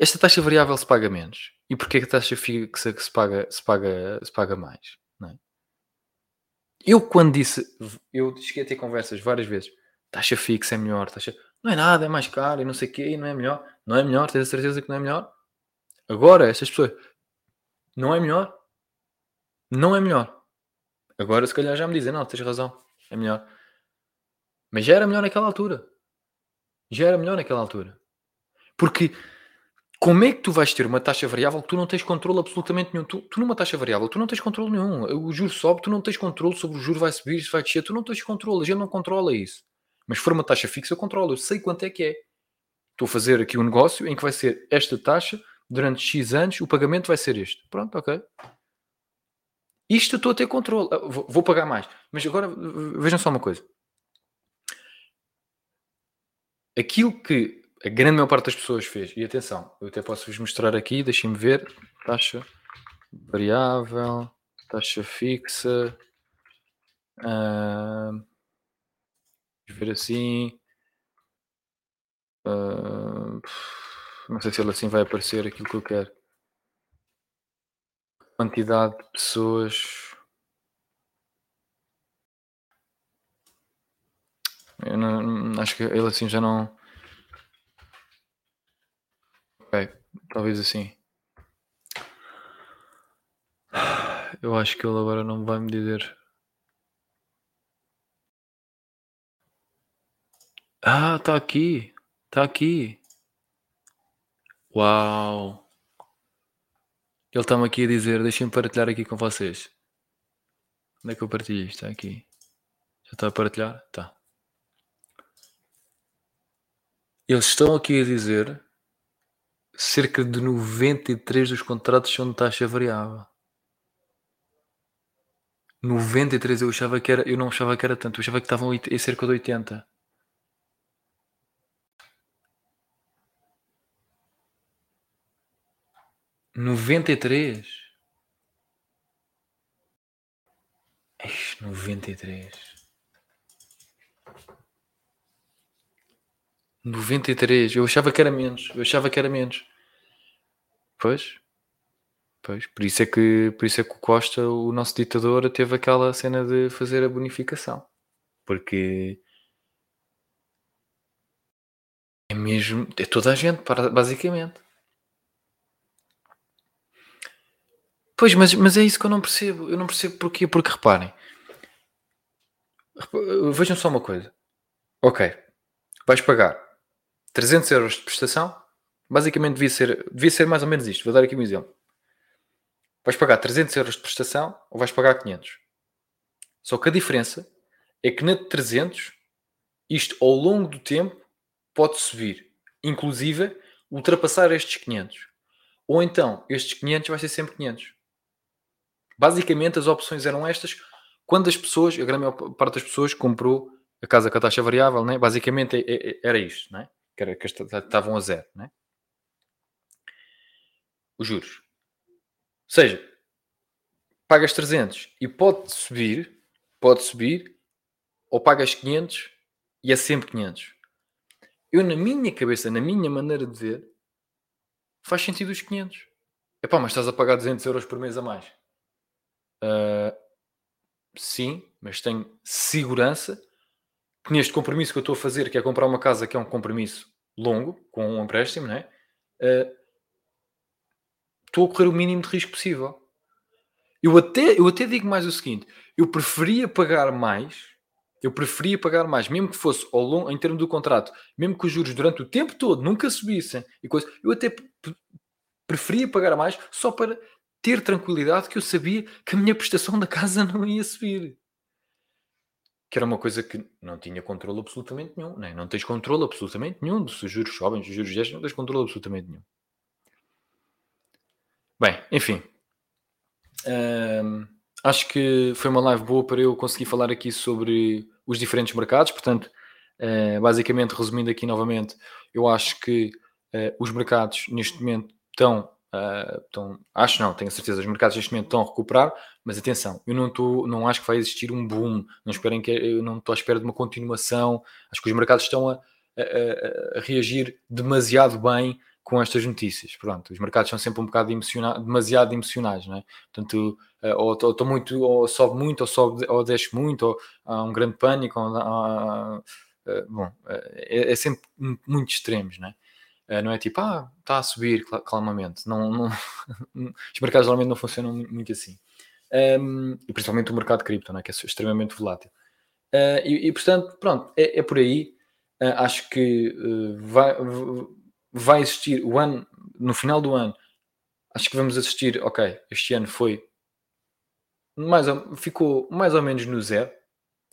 esta taxa variável se paga menos? E porquê que a taxa fixa que se paga, se paga, se paga mais? Eu quando disse, eu cheguei a ter conversas várias vezes, taxa fixa é melhor, taxa... Não é nada, é mais caro e não sei o quê, não é melhor. Não é melhor, tens a certeza que não é melhor? Agora, estas pessoas, não é melhor? Não é melhor. Agora se calhar já me dizem, não, tens razão, é melhor. Mas já era melhor naquela altura. Já era melhor naquela altura. Porque como é que tu vais ter uma taxa variável que tu não tens controle absolutamente nenhum? Tu, tu numa taxa variável, tu não tens controle nenhum. O juro sobe, tu não tens controle sobre o juro vai subir, se vai descer, tu não tens controle, a gente não controla isso. Mas se for uma taxa fixa, eu controlo, eu sei quanto é que é. Estou a fazer aqui um negócio em que vai ser esta taxa, durante X anos, o pagamento vai ser este. Pronto, ok. Isto eu estou a ter controle. Ah, Vou, vou pagar mais. Mas agora vejam só uma coisa. Aquilo que a grande maior parte das pessoas fez, e atenção, eu até posso vos mostrar aqui, deixem-me ver, taxa variável, taxa fixa, vamos ver assim, ah, não sei se ele assim vai aparecer aquilo que eu quero. Quantidade de pessoas. Não, acho que ele assim já não. Ok, talvez assim. Eu acho que ele agora não vai me dizer. Ah, está aqui. Está aqui. Uau. Ele está-me aqui a dizer, deixem-me partilhar aqui com vocês. Onde é que eu partilho isto? Está aqui. Já está a partilhar? Tá. Eles estão aqui a dizer cerca de 93 dos contratos são de taxa variável. 93 eu achava que era, eu não achava que era tanto, eu achava que estavam em cerca de 80. Noventa e três? Noventa e três. 93. Eu achava que era menos. Eu achava que era menos. Pois. Pois. Por isso é que, por isso é que o Costa, o nosso ditador, teve aquela cena de fazer a bonificação. Porque é mesmo. É toda a gente, basicamente. Pois, mas, mas é isso que eu não percebo. Eu não percebo porquê. Porque reparem. Vejam só uma coisa. Ok. Vais pagar 300 euros de prestação. Basicamente devia ser, devia ser mais ou menos isto. Vou dar aqui um exemplo. Vais pagar 300 euros de prestação ou vais pagar 500. Só que a diferença é que na de 300, isto ao longo do tempo pode subir. Inclusive, ultrapassar estes 500. Ou então, estes 500 vai ser sempre 500. Basicamente, as opções eram estas. Quando as pessoas, a grande parte das pessoas comprou a casa com a taxa variável, né? basicamente é, é, era isto, né? Que, era, que estavam a zero. Né? Os juros. Ou seja, pagas 300 e pode subir, pode subir, ou pagas 500 e é sempre 500. Eu, na minha cabeça, na minha maneira de ver, faz sentido os 500. Epá, mas estás a pagar 200 euros por mês a mais. Uh, sim, mas tenho segurança que neste compromisso que eu estou a fazer, que é comprar uma casa, que é um compromisso longo, com um empréstimo, né? Uh, estou a correr o mínimo de risco possível. Eu até, eu até digo mais o seguinte: eu preferia pagar mais, eu preferia pagar mais, mesmo que fosse ao longo, em termos do contrato, mesmo que os juros durante o tempo todo nunca subissem e coisa, eu até preferia pagar mais só para ter tranquilidade que eu sabia que a minha prestação da casa não ia subir. Que era uma coisa que não tinha controle absolutamente nenhum. Né? Não tens controle absolutamente nenhum. Se os juros sobem, se os juros descem, não tens controle absolutamente nenhum. Bem, enfim. acho que foi uma live boa para eu conseguir falar aqui sobre os diferentes mercados. Portanto, uh, basicamente, resumindo aqui novamente, eu acho que uh, os mercados neste momento estão Uh, então, acho não, tenho certeza, os mercados neste momento estão a recuperar, mas atenção, eu não, estou, não acho que vai existir um boom, não esperem que eu não estou à espera de uma continuação, acho que os mercados estão a, a, a reagir demasiado bem com estas notícias. Pronto, os mercados são sempre um bocado emocionados, demasiado emocionais, não é? Portanto, uh, ou estou muito, ou sobe muito, ou sobe, ou desce muito, ou há um grande pânico, ou, uh, bom, é, é, sempre muito extremos, não é? Eh, não é tipo, ah, está a subir calmamente. Não, não... Os mercados geralmente não funcionam muito assim. Um, e principalmente o mercado cripto, é? que é extremamente volátil. Uh, e, e, portanto, pronto, é, é por aí. Uh, acho que uh, vai, vai existir o ano, no final do ano, acho que vamos assistir, ok, este ano foi mais ou, ficou mais ou menos no zero,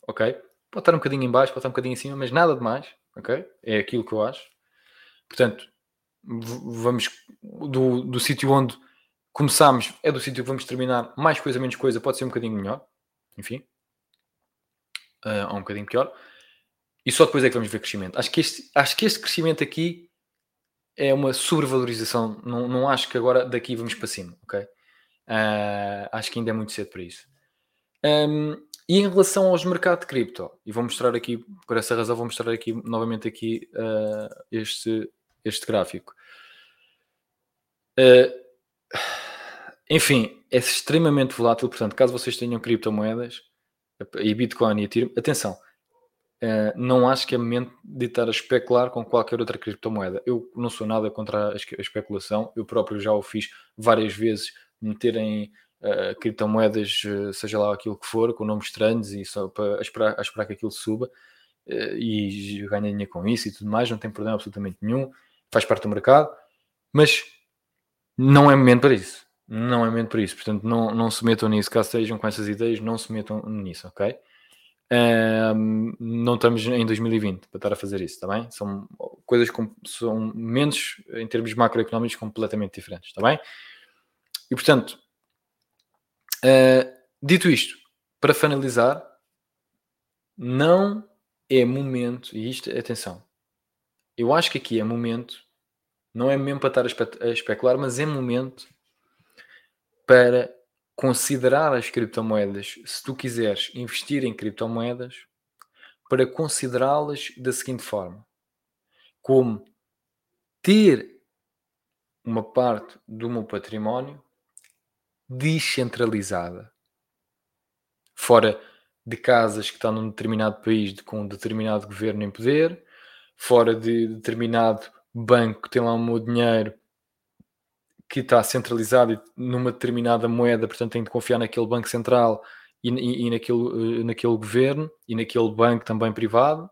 ok? Pode estar um bocadinho em baixo, pode estar um bocadinho em cima, mas nada de mais, ok? É aquilo que eu acho. Portanto, vamos do, do sítio onde começámos, é do sítio que vamos terminar, mais coisa, menos coisa, pode ser um bocadinho melhor, enfim, uh, ou um bocadinho pior, e só depois é que vamos ver crescimento. Acho que este, acho que este crescimento aqui é uma sobrevalorização, não, não acho que agora daqui vamos para cima, ok? Uh, acho que ainda é muito cedo para isso. Um, e em relação aos mercados de cripto, e vou mostrar aqui, por essa razão, vou mostrar aqui novamente aqui uh, este, este gráfico. Uh, enfim, é extremamente volátil. Portanto, caso vocês tenham criptomoedas e Bitcoin e Ethereum, atenção, uh, não acho que é momento de estar a especular com qualquer outra criptomoeda. Eu não sou nada contra a especulação, eu próprio já o fiz várias vezes, meterem uh, criptomoedas, seja lá aquilo que for, com nomes estranhos e só para esperar, esperar que aquilo suba. e ganhar dinheiro com isso e tudo mais, não tem problema absolutamente nenhum faz parte do mercado, mas não é momento para isso. Não é momento para isso. Portanto, não, não se metam nisso. Caso estejam com essas ideias, não se metam nisso, ok? Um, não estamos em 2020 para estar a fazer isso, está bem? São coisas com, são menos em termos macroeconómicos completamente diferentes, está bem? E portanto, uh, dito isto, para finalizar, não é momento, e isto, atenção, eu acho que aqui é momento, não é mesmo para estar a, espe a especular, mas é momento para considerar as criptomoedas, se tu quiseres investir em criptomoedas, para considerá-las da seguinte forma: como ter uma parte do meu património descentralizada, fora de casas que estão num determinado país com um determinado governo em poder, fora de determinado banco tem lá o meu dinheiro que está centralizado numa determinada moeda, portanto tenho de confiar naquele banco central e, e, e naquele, eh, naquele governo e naquele banco também privado,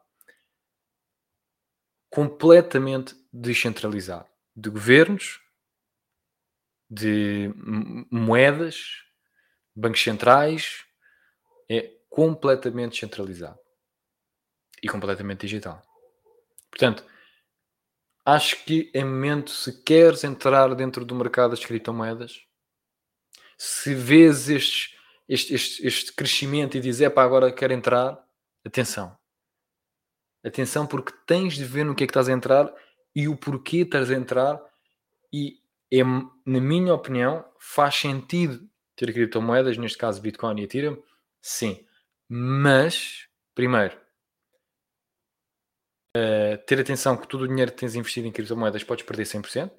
completamente descentralizado de governos, de moedas, bancos centrais, é completamente centralizado e completamente digital. Portanto, acho que é momento, se queres entrar dentro do mercado das criptomoedas, se vês este, este, este crescimento e dizes, para agora quero entrar, atenção. Atenção, porque tens de ver no que é que estás a entrar e o porquê estás a entrar. E, é, na minha opinião, faz sentido ter criptomoedas, neste caso Bitcoin e Ethereum, sim. Mas, primeiro, uh, ter atenção que todo o dinheiro que tens investido em criptomoedas podes perder 100%.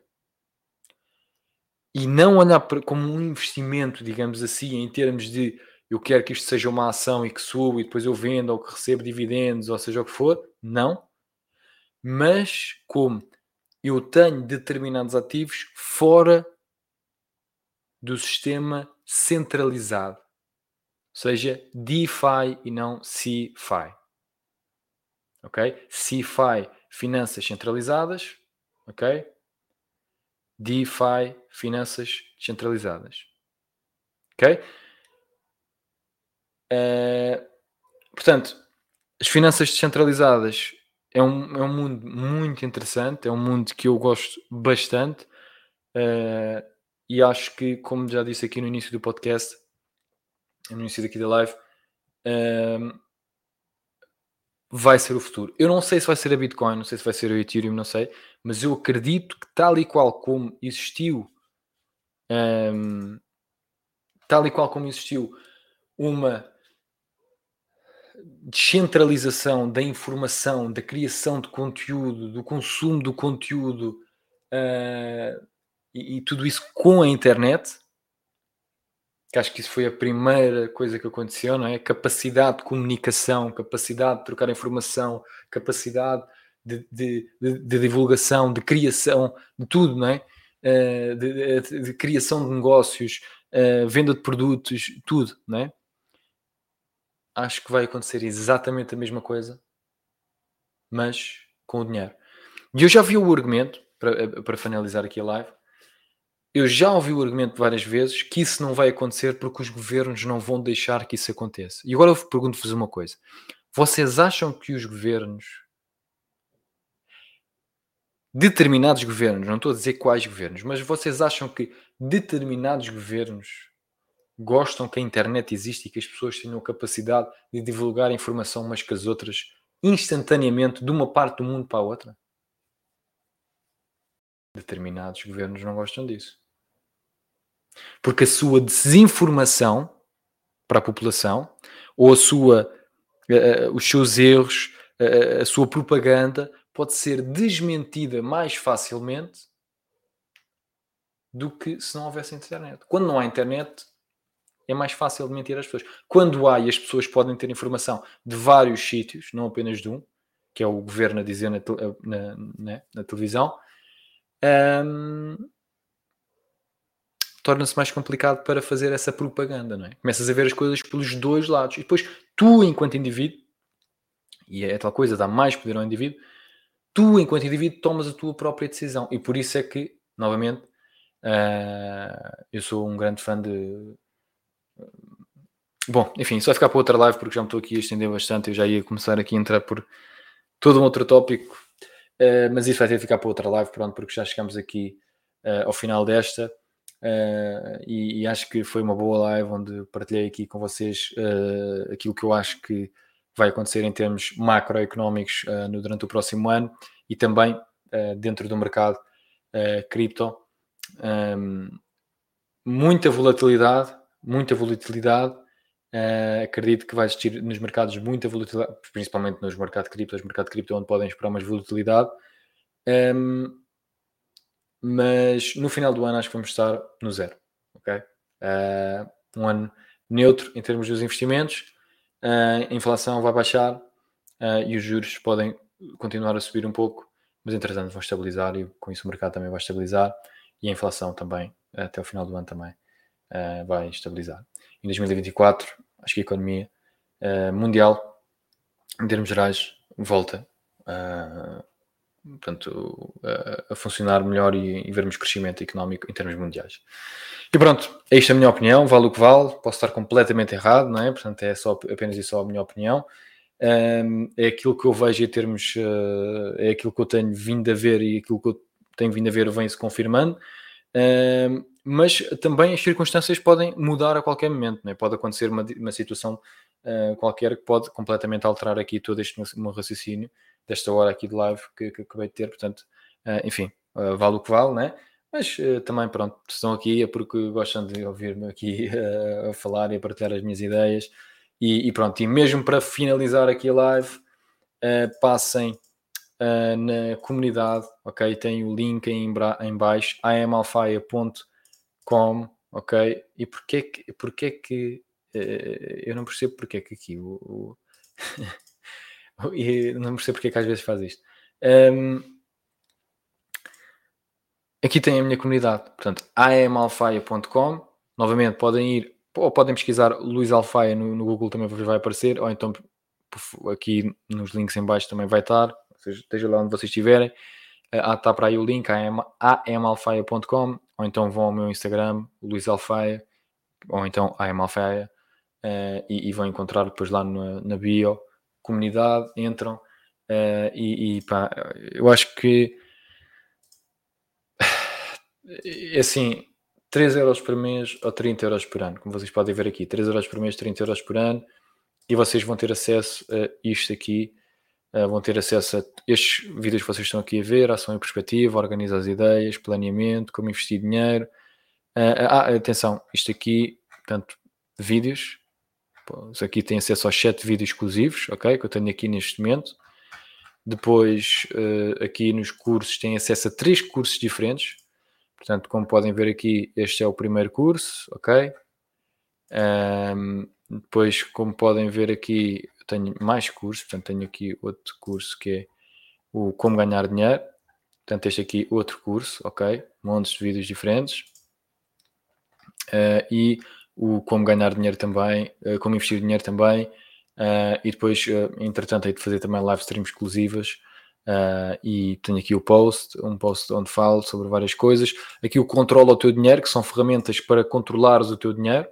E não olhar como um investimento, digamos assim, em termos de eu quero que isto seja uma ação e que suba e depois eu vendo ou que recebo dividendos, ou seja o que for. Não. Mas como eu tenho determinados ativos fora do sistema centralizado seja DeFi e não CeFi. Ok? CeFi, finanças centralizadas. Ok? DeFi, finanças centralizadas. Ok? Uh, portanto, as finanças descentralizadas é um, é um mundo muito interessante, é um mundo que eu gosto bastante uh, e acho que, como já disse aqui no início do podcast, no início daqui da live, um, vai ser o futuro. Eu não sei se vai ser a Bitcoin, não sei se vai ser o Ethereum, não sei, mas eu acredito que tal e qual como existiu, um, tal e qual como existiu uma descentralização da informação, da criação de conteúdo, do consumo do conteúdo uh, e, e tudo isso com a internet, que acho que isso foi a primeira coisa que aconteceu, não é? Capacidade de comunicação, capacidade de trocar informação, capacidade de, de, de, de divulgação, de criação, de tudo, não é? Uh, de, criação de negócios, uh, venda de produtos, tudo, não é? Acho que vai acontecer exatamente a mesma coisa, mas com o dinheiro. E eu já vi o argumento, para, para finalizar aqui a live, eu já ouvi o argumento várias vezes que isso não vai acontecer porque os governos não vão deixar que isso aconteça. E agora eu pergunto-vos uma coisa: vocês acham que os governos, determinados governos, não estou a dizer quais governos, mas vocês acham que determinados governos gostam que a internet existe e que as pessoas tenham capacidade de divulgar informação umas com as outras instantaneamente de uma parte do mundo para a outra? Determinados governos não gostam disso. Porque a sua desinformação para a população, ou a sua, uh, os seus erros, uh, a sua propaganda, pode ser desmentida mais facilmente do que se não houvesse internet. Quando não há internet, é mais fácil de mentir às pessoas. Quando há e as pessoas podem ter informação de vários sítios, não apenas de um, que é o governo a dizer na, na, na, né, na televisão, um, torna-se mais complicado para fazer essa propaganda, não é? Começas a ver as coisas pelos dois lados. E depois, tu, enquanto indivíduo, e é tal coisa, dá mais poder ao indivíduo, tu, enquanto indivíduo, tomas a tua própria decisão. E por isso é que, novamente, uh, eu sou um grande fã de. Bom, enfim, só ficar para outra live porque já me estou aqui a estender bastante. Eu já ia começar aqui a entrar por todo um outro tópico, uh, mas isso vai ter de ficar para outra live, pronto, porque já chegamos aqui uh, ao final desta. Uh, e, e, acho que foi uma boa live onde partilhei aqui com vocês uh, aquilo que eu acho que vai acontecer em termos macroeconómicos uh, no, durante o próximo ano e também dentro do mercado cripto. Um, muita volatilidade, muita volatilidade. acredito que vai existir nos mercados muita volatilidade, principalmente nos mercados cripto, os mercados cripto onde podem esperar mais volatilidade. Um, mas no final do ano acho que vamos estar no zero, ok? Uh, um ano neutro em termos dos investimentos, uh, a inflação vai baixar uh, e os juros podem continuar a subir um pouco, mas entretanto vão estabilizar e com isso o mercado também vai estabilizar e a inflação também, até o final do ano também, vai estabilizar. Em 2024, acho que a economia mundial, em termos gerais, volta portanto, a, a funcionar melhor e, e, vermos crescimento económico em termos mundiais. E pronto, esta é a minha opinião, vale o que vale, posso estar completamente errado, não é? Portanto, é só, apenas só a minha opinião. Um, é aquilo que eu vejo em termos, uh, é aquilo que eu tenho vindo a ver e aquilo que eu tenho vindo a ver vem-se confirmando. Um, mas também as circunstâncias podem mudar a qualquer momento, não é? pode acontecer uma, uma situação uh, qualquer que pode completamente alterar aqui todo este meu, meu raciocínio desta hora aqui de live que, que acabei de ter, portanto, uh, enfim, uh, vale o que vale, né? Mas uh, também, pronto, estão aqui é porque gostam de ouvir-me aqui a falar e a partilhar as minhas ideias. E, e, pronto, e mesmo para finalizar aqui a live, passem na comunidade, ok? Tem o link em, em baixo, ok? E porquê que, porquê que eu não percebo porque é que aqui o, o e não percebo porque é que às vezes faz isto. Um, aqui tem a minha comunidade, portanto, amalfaia.com. Novamente, podem ir ou podem pesquisar Luís Alfaia no, no, Google, também vai aparecer, ou então aqui nos links em baixo também vai estar, seja, esteja lá onde vocês estiverem. Ah, está para aí o link, amalfaia.com, ou então vão ao meu Instagram, Luís Alfaia, ou então amalfaia, uh, e, e vão encontrar depois lá na bio comunidade, entram uh, e, e pá, eu acho que é assim, 3 euros por mês ou 30 euros por ano, como vocês podem ver aqui, 3 euros por mês, 30 euros por ano, e vocês vão ter acesso a isto aqui, uh, vão ter acesso a estes vídeos que vocês estão aqui a ver, ação em perspectiva, organizar as ideias, planeamento, como investir dinheiro. Uh, ah, atenção, isto aqui, portanto, vídeos, aqui tem acesso aos 7 vídeos exclusivos, ok? Que eu tenho aqui neste momento. Depois, uh, aqui nos cursos, tem acesso a três cursos diferentes. Portanto, como podem ver aqui, este é o primeiro curso, ok? Um, depois, como podem ver aqui, tenho mais cursos. Portanto, tenho aqui outro curso que é o Como Ganhar Dinheiro. Portanto, este aqui, outro curso, ok? Montes de vídeos diferentes. Uh, e o como ganhar dinheiro também, uh, como investir dinheiro também, uh, e depois, uh, entretanto, hei de fazer também live streams exclusivas. e tenho aqui o post, um post onde falo sobre várias coisas. Aqui o controle ao teu dinheiro, que são ferramentas para controlares o teu dinheiro,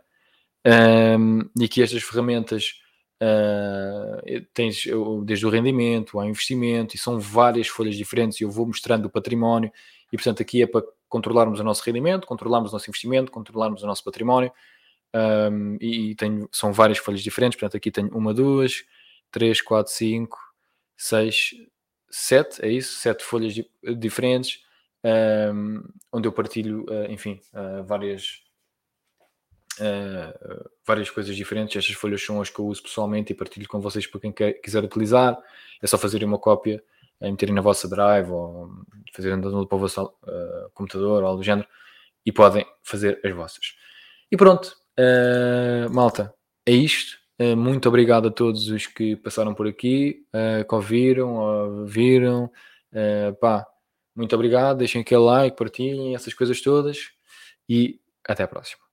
um, e que estas ferramentas tens desde o rendimento ao investimento, e são várias folhas diferentes, e eu vou mostrando o património, e portanto aqui é para controlarmos o nosso rendimento, controlarmos o nosso investimento, controlarmos o nosso património, um, e tenho, são várias folhas diferentes, portanto aqui tenho uma, duas, três, quatro, cinco, seis, sete, é isso? Sete folhas di diferentes, um, onde eu partilho, uh, enfim, uh, várias, uh, várias coisas diferentes. Estas folhas são as que eu uso pessoalmente e partilho com vocês para quem quer, quiser utilizar. É só fazerem uma cópia, meterem na vossa drive ou fazerem download para o vosso computador ou algo do género e podem fazer as vossas. E pronto, Uh, malta, é isto. Uh, muito obrigado a todos os que passaram por aqui, uh, que ouviram, ou viram. pá, muito obrigado. Deixem aquele like, partilhem essas coisas todas e até a próxima.